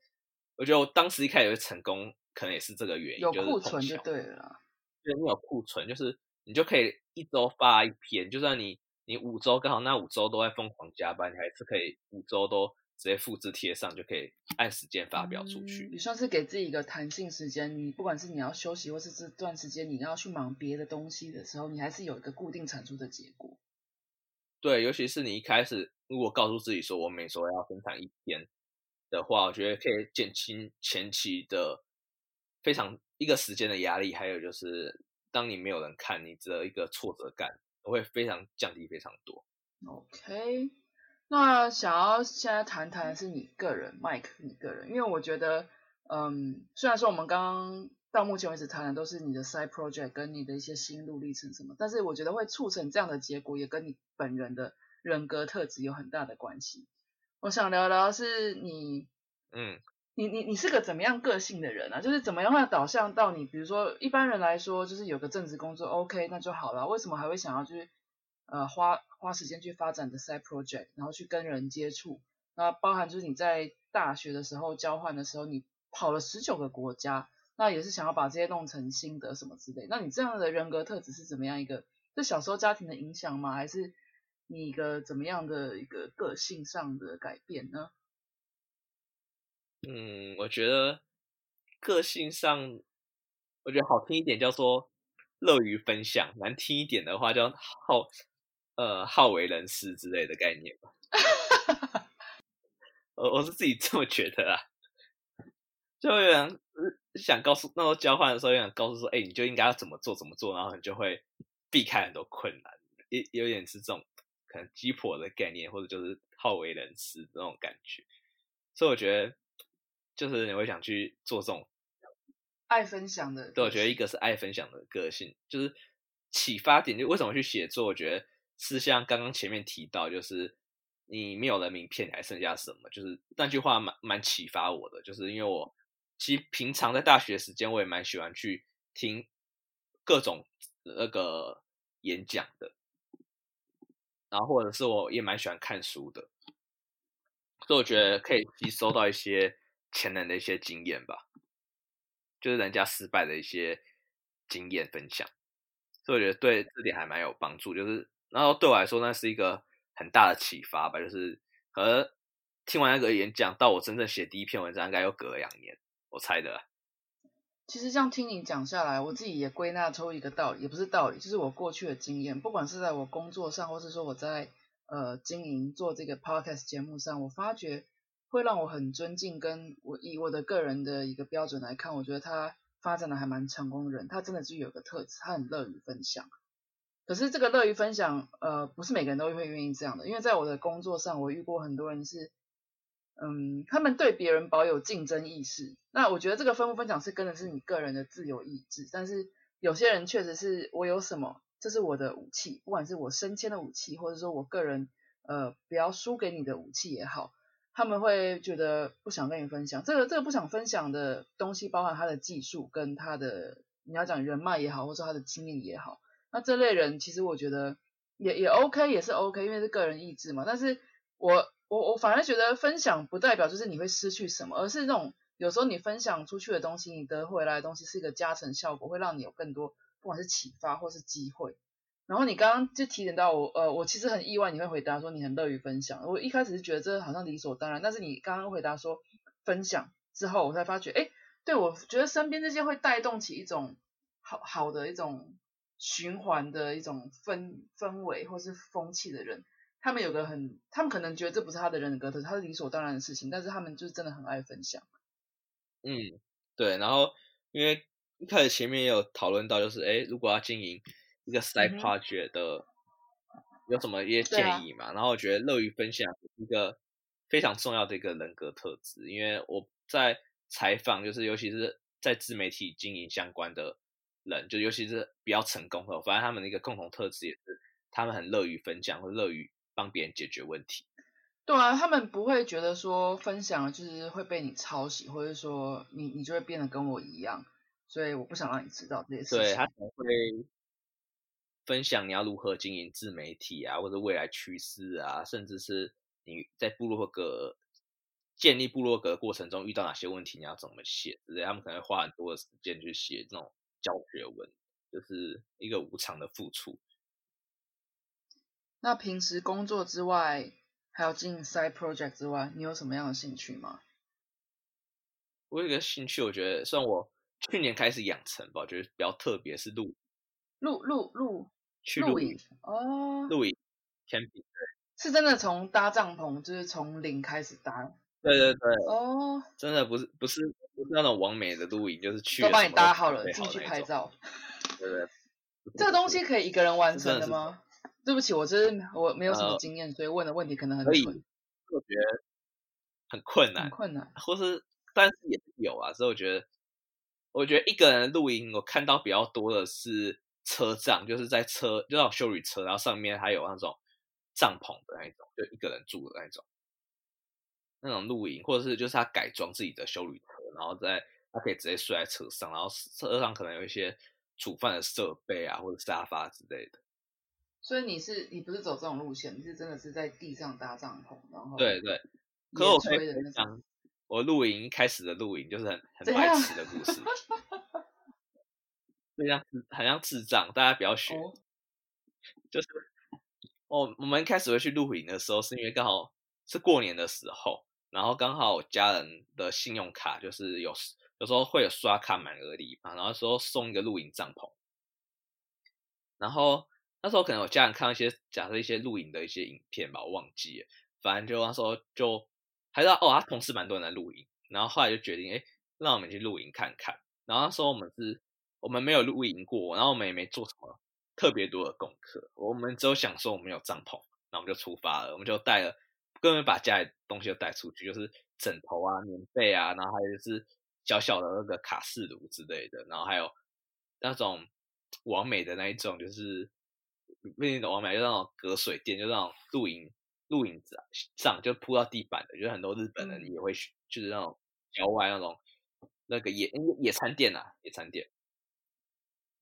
S2: 我觉得我当时一开始会成功，可能也是这个原因，
S3: 有库存就对了。
S2: 对，你有库存，就是你就可以一周发一篇，就算你你五周刚好那五周都在疯狂加班，你还是可以五周都直接复制贴上，就可以按时间发表出去。
S3: 你算是给自己一个弹性时间，你不管是你要休息，或是这段时间你要去忙别的东西的时候，你还是有一个固定产出的结果。
S2: 对，尤其是你一开始如果告诉自己说我每周要分享一篇的话，我觉得可以减轻前期的非常一个时间的压力，还有就是当你没有人看你的一个挫折感，会非常降低非常多。
S3: OK，那想要现在谈谈的是你个人，Mike，你个人，因为我觉得，嗯，虽然说我们刚刚。到目前为止谈的都是你的 side project 跟你的一些心路历程什么，但是我觉得会促成这样的结果，也跟你本人的人格特质有很大的关系。我想聊聊是你，
S2: 嗯，
S3: 你你你是个怎么样个性的人啊？就是怎么样会导向到你，比如说一般人来说，就是有个正职工作 OK 那就好了，为什么还会想要去呃花花时间去发展的 side project，然后去跟人接触，那包含就是你在大学的时候交换的时候，你跑了十九个国家，那也是想要把这些弄成心得什么之类。那你这样的人格特质是怎么样一个？是小时候家庭的影响吗？还是你一个怎么样的一个个性上的改变呢？
S2: 嗯，我觉得个性上，我觉得好听一点叫做乐于分享，难听一点的话叫好呃好为人师之类的概念吧。我我是自己这么觉得啊，就有人想告诉那时候交换的时候，有想告诉说，哎，你就应该要怎么做怎么做，然后你就会避开很多困难，有有点是这种可能鸡婆的概念，或者就是好为人师那种感觉。所以我觉得，就是你会想去做这种
S3: 爱分享的。
S2: 对，我觉得一个是爱分享的个性，就是启发点。就为什么去写作？我觉得是像刚刚前面提到，就是。你没有了名片，你还剩下什么？就是那句话蛮蛮启发我的，就是因为我其实平常在大学时间，我也蛮喜欢去听各种那个演讲的，然后或者是我也蛮喜欢看书的，所以我觉得可以吸收到一些前人的一些经验吧，就是人家失败的一些经验分享，所以我觉得对这点还蛮有帮助。就是然后对我来说，那是一个。很大的启发吧，就是和听完那个演讲到我真正写第一篇文章，应该又隔了两年，我猜的。
S3: 其实这样听你讲下来，我自己也归纳出一个道理，也不是道理，就是我过去的经验，不管是在我工作上，或是说我在呃经营做这个 podcast 节目上，我发觉会让我很尊敬，跟我以我的个人的一个标准来看，我觉得他发展的还蛮成功的人，他真的是有个特质，他很乐于分享。可是这个乐于分享，呃，不是每个人都会愿意这样的。因为在我的工作上，我遇过很多人是，嗯，他们对别人保有竞争意识。那我觉得这个分不分享是跟的是你个人的自由意志。但是有些人确实是我有什么，这是我的武器，不管是我升迁的武器，或者说我个人呃不要输给你的武器也好，他们会觉得不想跟你分享。这个这个不想分享的东西，包含他的技术跟他的你要讲人脉也好，或者他的经验也好。那这类人其实我觉得也也 OK，也是 OK，因为是个人意志嘛。但是我我我反而觉得分享不代表就是你会失去什么，而是那种有时候你分享出去的东西，你得回来的东西是一个加成效果，会让你有更多不管是启发或是机会。然后你刚刚就提点到我，呃，我其实很意外你会回答说你很乐于分享。我一开始是觉得这好像理所当然，但是你刚刚回答说分享之后，我才发觉，哎，对我觉得身边这些会带动起一种好好的一种。循环的一种氛氛围或是风气的人，他们有个很，他们可能觉得这不是他的人格特质，他是理所当然的事情，但是他们就是真的很爱分享。
S2: 嗯，对。然后因为一开始前面也有讨论到，就是哎，如果要经营一个 side project 的，有什么一些建议嘛？然后我觉得乐于分享一个非常重要的一个人格特质，因为我在采访，就是尤其是在自媒体经营相关的。人就尤其是比较成功的，反正他们的一个共同特质也是，他们很乐于分享，或乐于帮别人解决问题。
S3: 对啊，他们不会觉得说分享就是会被你抄袭，或者说你你就会变得跟我一样，所以我不想让你知道这些事情。
S2: 对他可能会分享你要如何经营自媒体啊，或者未来趋势啊，甚至是你在部落格建立部落格过程中遇到哪些问题，你要怎么写之类，他们可能会花很多的时间去写这种。教学文就是一个无偿的付出。
S3: 那平时工作之外，还有进 side project 之外，你有什么样的兴趣吗？
S2: 我有一个兴趣，我觉得算我去年开始养成吧，我觉得比较特别，是露
S3: 露露露
S2: 去
S3: 露营哦，
S2: 露营 camping
S3: 是真的从搭帐篷，就是从零开始搭。
S2: 对对对，
S3: 哦，
S2: 真的不是不是不是那种完美的露营，就是去
S3: 都帮你搭好
S2: 了，
S3: 进去拍照。
S2: 对对，
S3: 这个东西可以一个人完成的吗？对不起，我真是我没有什么经验，所以问的问题可能很蠢。
S2: 我觉得很困难，
S3: 很困难，
S2: 或是但是也有啊，所以我觉得，我觉得一个人露营，我看到比较多的是车帐，就是在车就那种修理车，然后上面还有那种帐篷的那一种，就一个人住的那种。那种露营，或者是就是他改装自己的修理车，然后在他可以直接睡在车上，然后车上可能有一些煮饭的设备啊，或者沙发之类的。
S3: 所以你是你不是走这种路线，你是真的是在地上搭帐篷，然后
S2: 对对，可是我可以
S3: 野炊的那种
S2: 我露营开始的露营就是很很白痴的故事，就像智很像智障，大家不要学。
S3: 哦。
S2: 就是我我们一开始会去露营的时候，是因为刚好是过年的时候，然后刚好我家人的信用卡就是有有时候会有刷卡满额礼嘛，然后说送一个露营帐篷，然后那时候可能我家人看到一些假设一些露营的一些影片吧，我忘记了，反正就那时候就还知道哦，他同事蛮多人在露营，然后后来就决定哎，诶让我们去露营看看，然后那时候我们是我们没有露营过，然后我们也没做什么特别多的功课，我们只有想说我们有帐篷，那我们就出发了，我们就带了，根本把家里东西都带出去，就是枕头啊、棉被啊，然后还有就是小小的那个卡式炉之类的，然后还有那种完美的那一种，就是不是那种完美，就那种隔水垫，就那种露营露营帐，就铺到地板的，就是很多日本人
S3: 嗯
S2: 也会去，就是那种郊外那种那个野野餐垫啊，野餐垫。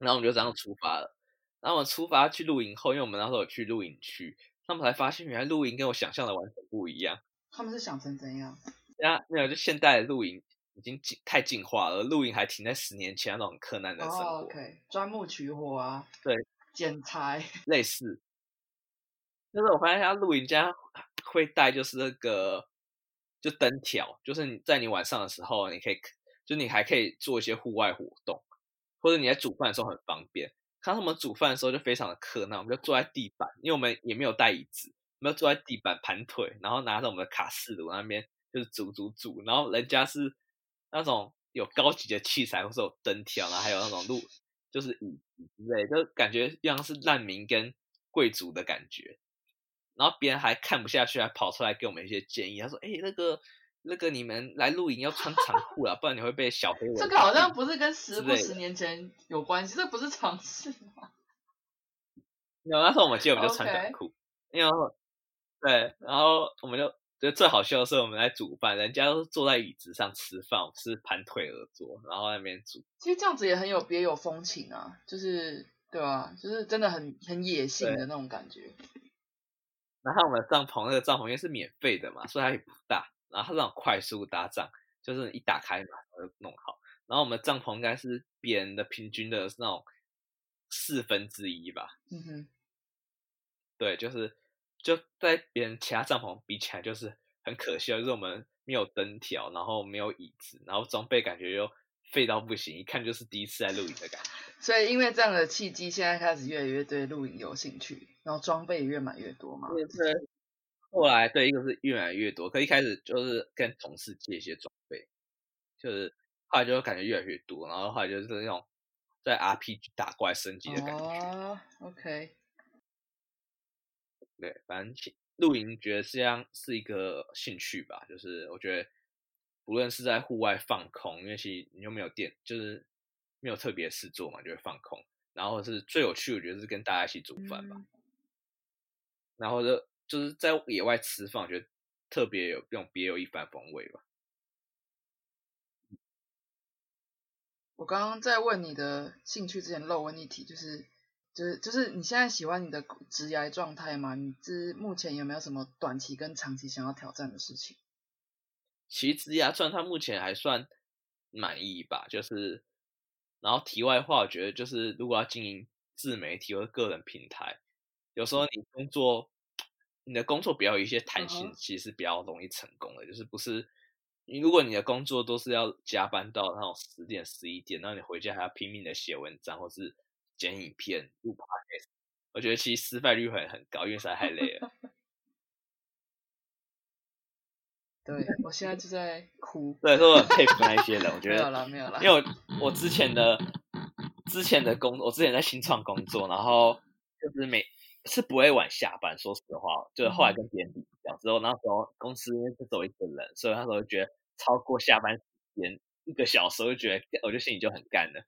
S2: 然后我们就这样出发了。然后我们出发去露营后，因为我们那时候有去露营区，他们才发现原来露营跟我想象的完全不一样。
S3: 他们是想成怎样？
S2: 那没有，就现代的露营已经进太进化了，露营还停在十年前那种很柯南的生活，
S3: 哦，OK，钻木取火啊，
S2: 对，
S3: 剪柴，
S2: 类似。就是我发现他露营家会带就是那个就灯条，就是你在你晚上的时候，你可以就你还可以做一些户外活动，或者你在煮饭的时候很方便。看他们煮饭的时候就非常的困难，我们就坐在地板，因为我们也没有带椅子，我们就坐在地板盘腿，然后拿着我们的卡式炉那边就是煮煮煮，然后人家是那种有高级的器材，或是有灯条，然后还有那种路就是椅子之类，就感觉像是难民跟贵族的感觉。然后别人还看不下去，还跑出来给我们一些建议。他说：“哎、那个那个，你们来露营要穿长裤啊，不然你会被小黑蚊。”
S3: 这个好像不是跟十不十年前有关系，这不是常识吗？
S2: 有那时候我们记得我们就穿短裤因为对，然后我们就觉得最好笑的是我们来煮饭，人家都是坐在椅子上吃饭，我们是盘腿而坐，然后在那边煮。
S3: 其实这样子也很有别有风情啊，就是对吧、就是真的很很野性的那种感觉。
S2: 然后我们帐篷那个帐篷因为是免费的嘛，所以它也不大，然后它那种快速搭帐，就是一打开马上就弄好。然后我们的帐篷应该是别人的平均的那种四分之一吧，
S3: 嗯哼，
S2: 对，就是就在别人其他帐篷比起来，就是很可笑，就是我们没有灯条，然后没有椅子，然后装备感觉又废到不行，一看就是第一次在露营的感觉。
S3: 所以因为这样的契机，现在开始越来越对露营有兴趣，然后装备也越买越多嘛。
S2: 就是后来对一个是越来越多，可一开始就是跟同事借一些装备，就是后来就感觉越来越多，然后后来就是那种在 RPG 打怪升级的感觉。
S3: 哦，OK，
S2: 对，反正露营觉得这样是一个兴趣吧，就是我觉得不论是在户外放空，因为其实你又没有电，就是没有特别事做嘛，就会放空。然后是最有趣，我觉得是跟大家一起煮饭吧，
S3: 嗯
S2: 然后就就是在野外吃饭，我觉得特别有那种别有一番风味吧。
S3: 我刚刚在问你的兴趣之前漏问一题，就是就是就是你现在喜欢你的职业状态吗？你这目前有没有什么短期跟长期想要挑战的事情？
S2: 其实呀，算他目前还算满意吧，就是，然后题外话，我觉得就是如果要经营自媒体或者个人平台，有时候你工作，你的工作比较有一些弹性其实比较容易成功的，就是不是你如果你的工作都是要加班到那种十点十一点，然后你回家还要拼命的写文章或是剪影片、录 podcast，我觉得其实失败率很很高，因为实在太累了。
S3: 对我现在就在哭，
S2: 对，所以我很佩服那一些人，我觉得没
S3: 有了没有了，
S2: 因为我我之前的之前的工，我之前在新创工作，然后就是每是不会晚下班，说实话，就是后来跟别人比较之后，那时候公司因为就只有一个人，所以那时候就觉得超过下班时间一个小时，我就觉得我就心里就很干了，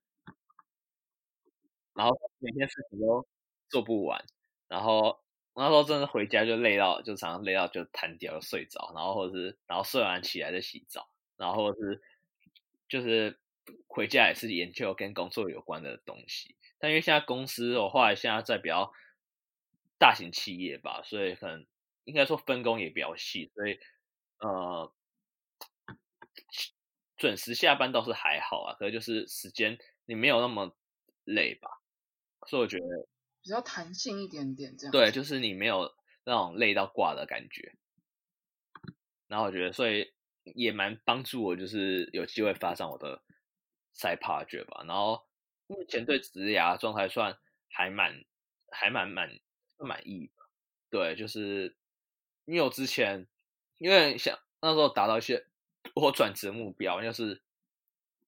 S2: 然后每天事情都做不完，然后那时候真的回家就累到，就常常累到就瘫掉就睡着，然后或者是然后睡完起来再洗澡，然后或者是就是回家也是研究跟工作有关的东西。但因为现在公司我后来现在在比较大型企业吧，所以可能应该说分工也比较细，所以呃，准时下班倒是还好啊，可是就是时间你没有那么累吧，所以我觉得
S3: 比较弹性一点点这样。
S2: 对，就是你没有那种累到挂的感觉。然后我觉得，所以也蛮帮助我，就是有机会发展我的 side project 吧。然后目前对职涯状态算还蛮还蛮满满意。对，就是因为我之前因为想那时候达到一些我转职目标，就是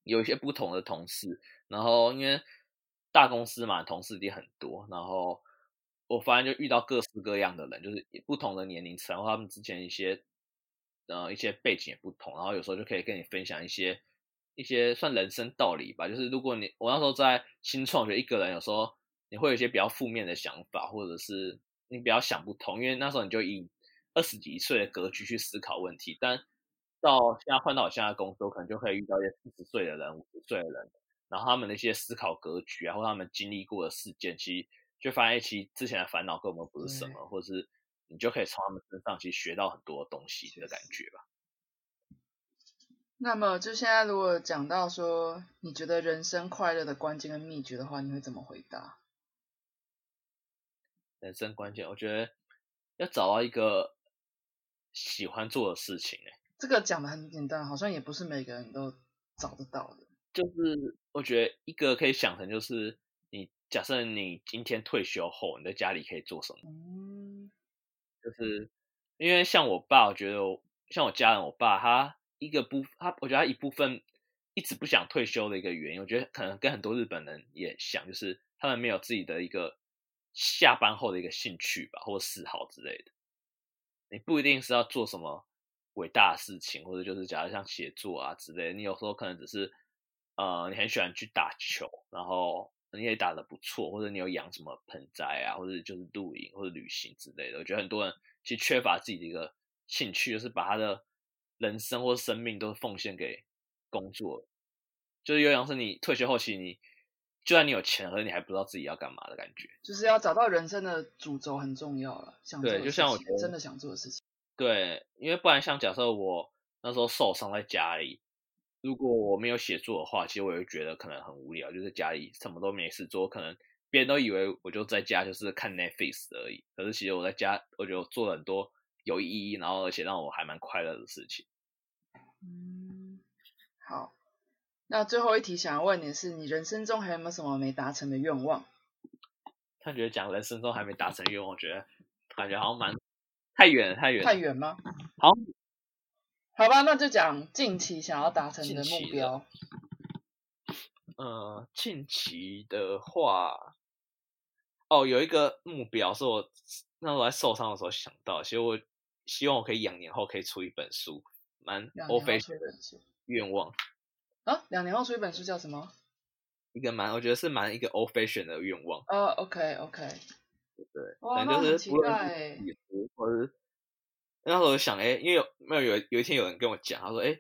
S2: 有一些不同的同事，然后因为大公司嘛，同事也很多，然后我发现就遇到各式各样的人，就是不同的年龄层，然后他们之前一些。呃，一些背景也不同，然后有时候就可以跟你分享一些一些算人生道理吧。就是如果你我那时候在新创，学一个人有时候你会有一些比较负面的想法，或者是你比较想不通，因为那时候你就以二十几岁的格局去思考问题。但到现在换到我现在工作，可能就可以遇到一些四十岁的人、五十岁的人，然后他们的一些思考格局啊，或他们经历过的事件，其实就发现其实之前的烦恼根本不是什么，或者是。你就可以从他们身上去学到很多东西的感觉吧。
S3: 那么，就现在如果讲到说，你觉得人生快乐的关键跟秘诀的话，你会怎么回答？
S2: 人生关键，我觉得要找到一个喜欢做的事情。哎，
S3: 这个讲的很简单，好像也不是每个人都找得到的。
S2: 就是我觉得一个可以想成，就是你假设你今天退休后，你在家里可以做什么？嗯。就是因为像我爸，我觉得像我家人，我爸他一个部他，我觉得他一部分一直不想退休的一个原因，我觉得可能跟很多日本人也像，就是他们没有自己的一个下班后的一个兴趣吧，或嗜好之类的。你不一定是要做什么伟大的事情，或者就是假如像写作啊之类的，你有时候可能只是呃，你很喜欢去打球，然后。你也打的不错，或者你有养什么盆栽啊，或者就是露营或者旅行之类的。我觉得很多人其实缺乏自己的一个兴趣，就是把他的人生或生命都奉献给工作，就是有点是你退休后期，你就算你有钱，可是你还不知道自己要干嘛的感觉。
S3: 就是要找到人生的主轴很重要了。
S2: 想对，就像我
S3: 真的想做的事情。
S2: 对，因为不然像假设我那时候受伤在家里。如果我没有写作的话，其实我会觉得可能很无聊，就是家里什么都没事做，可能别人都以为我就在家就是看 Netflix 而已。可是其实我在家，我觉得做了很多有意义，然后而且让我还蛮快乐的事情。
S3: 嗯，好，那最后一题想要问你的是，你人生中还有没有什么没达成的愿望？
S2: 他觉得讲人生中还没达成愿望，我觉得感觉好像蛮太远了，太远，
S3: 太远吗？
S2: 好。
S3: 好吧，那就讲近期想要达成的目标。
S2: 呃，近期的话，哦，有一个目标是我那时候在受伤的时候想到，其实我希望我可以两年后可以出一本书，蛮的愿望。
S3: 啊，两年后出一本书叫什么？
S2: 一个蛮，我觉得是蛮一个 old fashion 的愿望。
S3: 呃，OK，OK。
S2: 对，
S3: 哇，
S2: 那很
S3: 期待。
S2: 或者是。那时候想，哎，因为有没有有有一天有人跟我讲，他说，哎，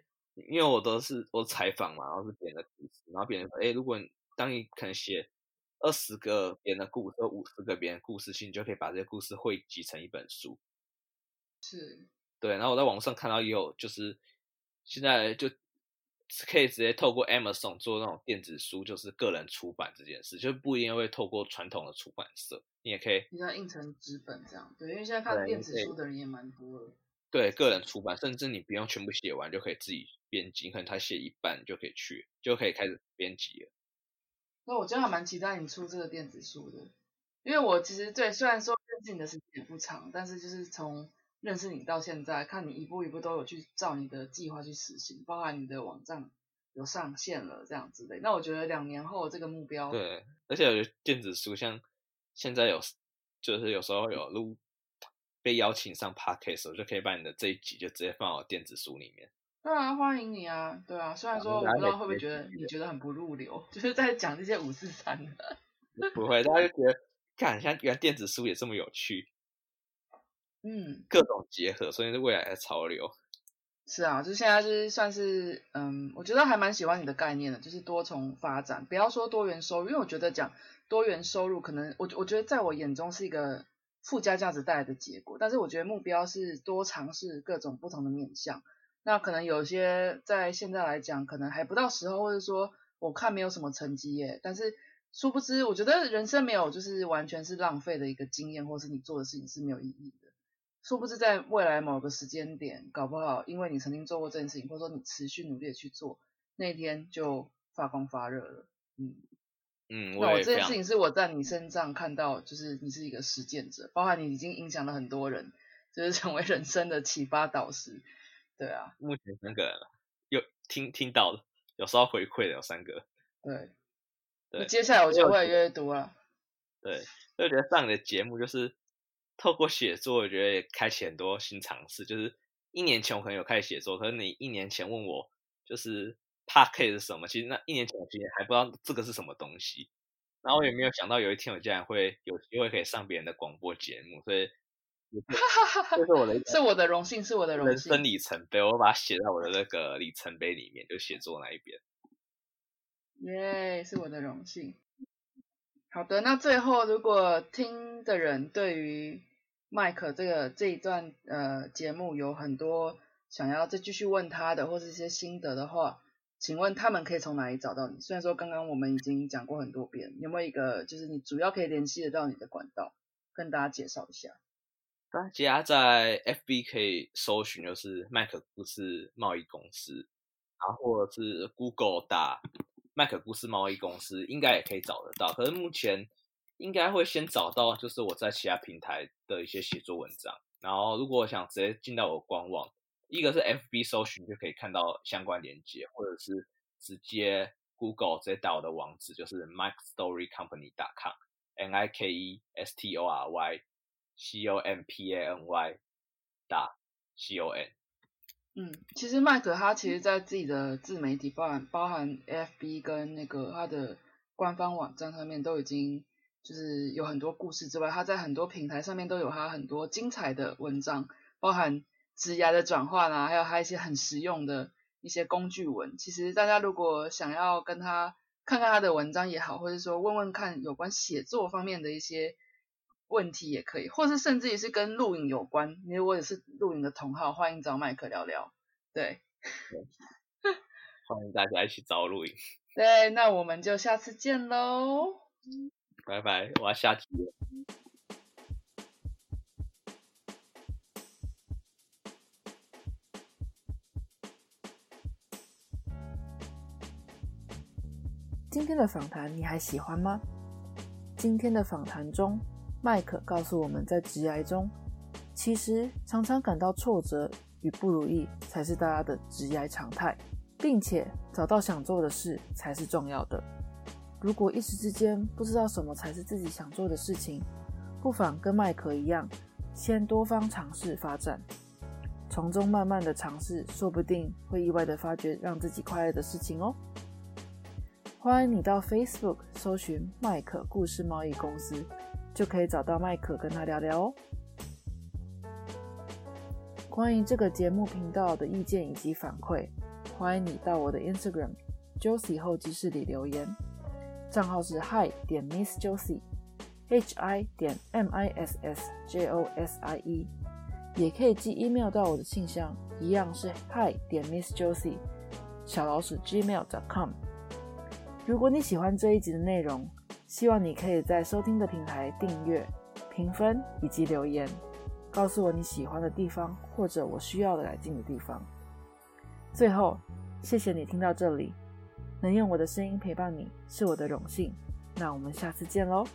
S2: 因为我都是我采访嘛，然后是别人的故事，然后别人说，哎，如果你当你可能写二十个别人的故事，或五十个别人的故事，其实你就可以把这些故事汇集成一本书。
S3: 是，
S2: 对。然后我在网上看到也有，就是现在就可以直接透过 Amazon 做那种电子书，就是个人出版这件事，就不一定会透过传统的出版社。你也可以，
S3: 你要印成纸本这样，对，因为现在看电子书的人也蛮多的。
S2: 对，个人出版，甚至你不用全部写完就可以自己编辑，可能他写一半就可以去，就可以开始编辑了。
S3: 那我真的还蛮期待你出这个电子书的，因为我其实对，虽然说认识你的时间也不长，但是就是从认识你到现在，看你一步一步都有去照你的计划去实行，包含你的网站有上线了这样之类。那我觉得两年后这个目标，
S2: 对，而且我觉得电子书像。现在有，就是有时候有录被邀请上 podcast，我就可以把你的这一集就直接放到电子书里面。
S3: 对啊，欢迎你啊！对啊，虽然说我不知道会不会觉得你觉得很不入流，就是在讲这些五四三的。
S2: 不会，大家就觉得看，像原来电子书也这么有趣。
S3: 嗯，
S2: 各种结合，所以是未来的潮流。
S3: 是啊，就现在就是算是嗯，我觉得还蛮喜欢你的概念的，就是多重发展，不要说多元收入，因为我觉得讲。多元收入可能，我我觉得在我眼中是一个附加价值带来的结果。但是我觉得目标是多尝试各种不同的面向。那可能有些在现在来讲，可能还不到时候，或者说我看没有什么成绩耶。但是殊不知，我觉得人生没有就是完全是浪费的一个经验，或是你做的事情是没有意义的。殊不知，在未来某个时间点，搞不好因为你曾经做过这件事情，或者说你持续努力的去做，那一天就发光发热了。嗯
S2: 嗯，
S3: 那我这件事情是我在你身上看到，就是你是一个实践者，包含你已经影响了很多人，就是成为人生的启发导师。对啊，
S2: 目前三个人了，有听听到的，有收到回馈的有三个。
S3: 对，
S2: 对
S3: 那接下来我觉得
S2: 我有
S3: 会越来越多了。
S2: 对，所以我觉得上你的节目就是透过写作，我觉得也开启很多新尝试。就是一年前我可能有开始写作，可是你一年前问我就是 p a r k 是什么，其实那一年前我其实还不知道这个是什么东西，然后我也没有想到有一天我竟然会有机会可以上别人的广播节目，所以也是这是我的一个
S3: 是我的荣幸，是我的荣幸。
S2: 人生里程碑，我把它写在我的那个里程碑里面，就写作那一边。
S3: 耶是我的荣幸。好的，那最后如果听的人对于麦克这个这一段呃节目有很多想要再继续问他的，或是一些心得的话，请问他们可以从哪里找到你？虽然说刚刚我们已经讲过很多遍，有没有一个就是你主要可以联系得到你的管道，跟大家介绍一下？
S2: 大家在 FB 可以搜寻就是麦克故事贸易公司，然后或者是 Google 打麦克故事贸易公司，应该也可以找得到。可是目前应该会先找到就是我在其他平台的一些写作文章，然后如果我想直接进到我官网，一个是 FB 搜寻就可以看到相关链接，或者是直接 Google 直接打我的网址，就是 MikeStoryCompany.com，N I K E S T O R Y C O M P A N Y 打 C O N。
S3: 嗯，其实麦克他其实在自己的自媒体，包含包含 FB 跟那个他的官方网站上面都已经就是有很多故事之外，他在很多平台上面都有他很多精彩的文章，包含职涯的转换啊，还有他一些很实用的一些工具文。其实大家如果想要跟他看看他的文章也好，或者说问问看有关写作方面的一些问题也可以，或是甚至于是跟录影有关，因为我也是录影的同好，欢迎找麦克聊聊。对
S2: 欢迎大家一起找录影，
S3: 对，那我们就下次见喽。
S2: 拜拜！我要下集了。
S1: 今天的访谈你还喜欢吗？今天的访谈中，麦克告诉我们在职涯中，其实常常感到挫折与不如意才是大家的职涯常态，并且找到想做的事才是重要的。如果一时之间不知道什么才是自己想做的事情，不妨跟麦克一样，先多方尝试发展，从中慢慢的尝试，说不定会意外的发觉让自己快乐的事情哦。欢迎你到 Facebook 搜寻麦克故事贸易公司，就可以找到麦克跟他聊聊哦。关于这个节目频道的意见以及反馈，欢迎你到我的 Instagram Josie 候机室里留言，账号是 Hi 点 Miss Josie，H I 点 M I S S J O S I E，也可以寄 email 到我的信箱，一样是 Hi 点 Miss Josie 小老鼠 gmail.com。如果你喜欢这一集的内容，希望你可以在收听的平台订阅、评分以及留言，告诉我你喜欢的地方或者我需要的改进的地方。最后，谢谢你听到这里，能用我的声音陪伴你是我的荣幸。那我们下次见喽。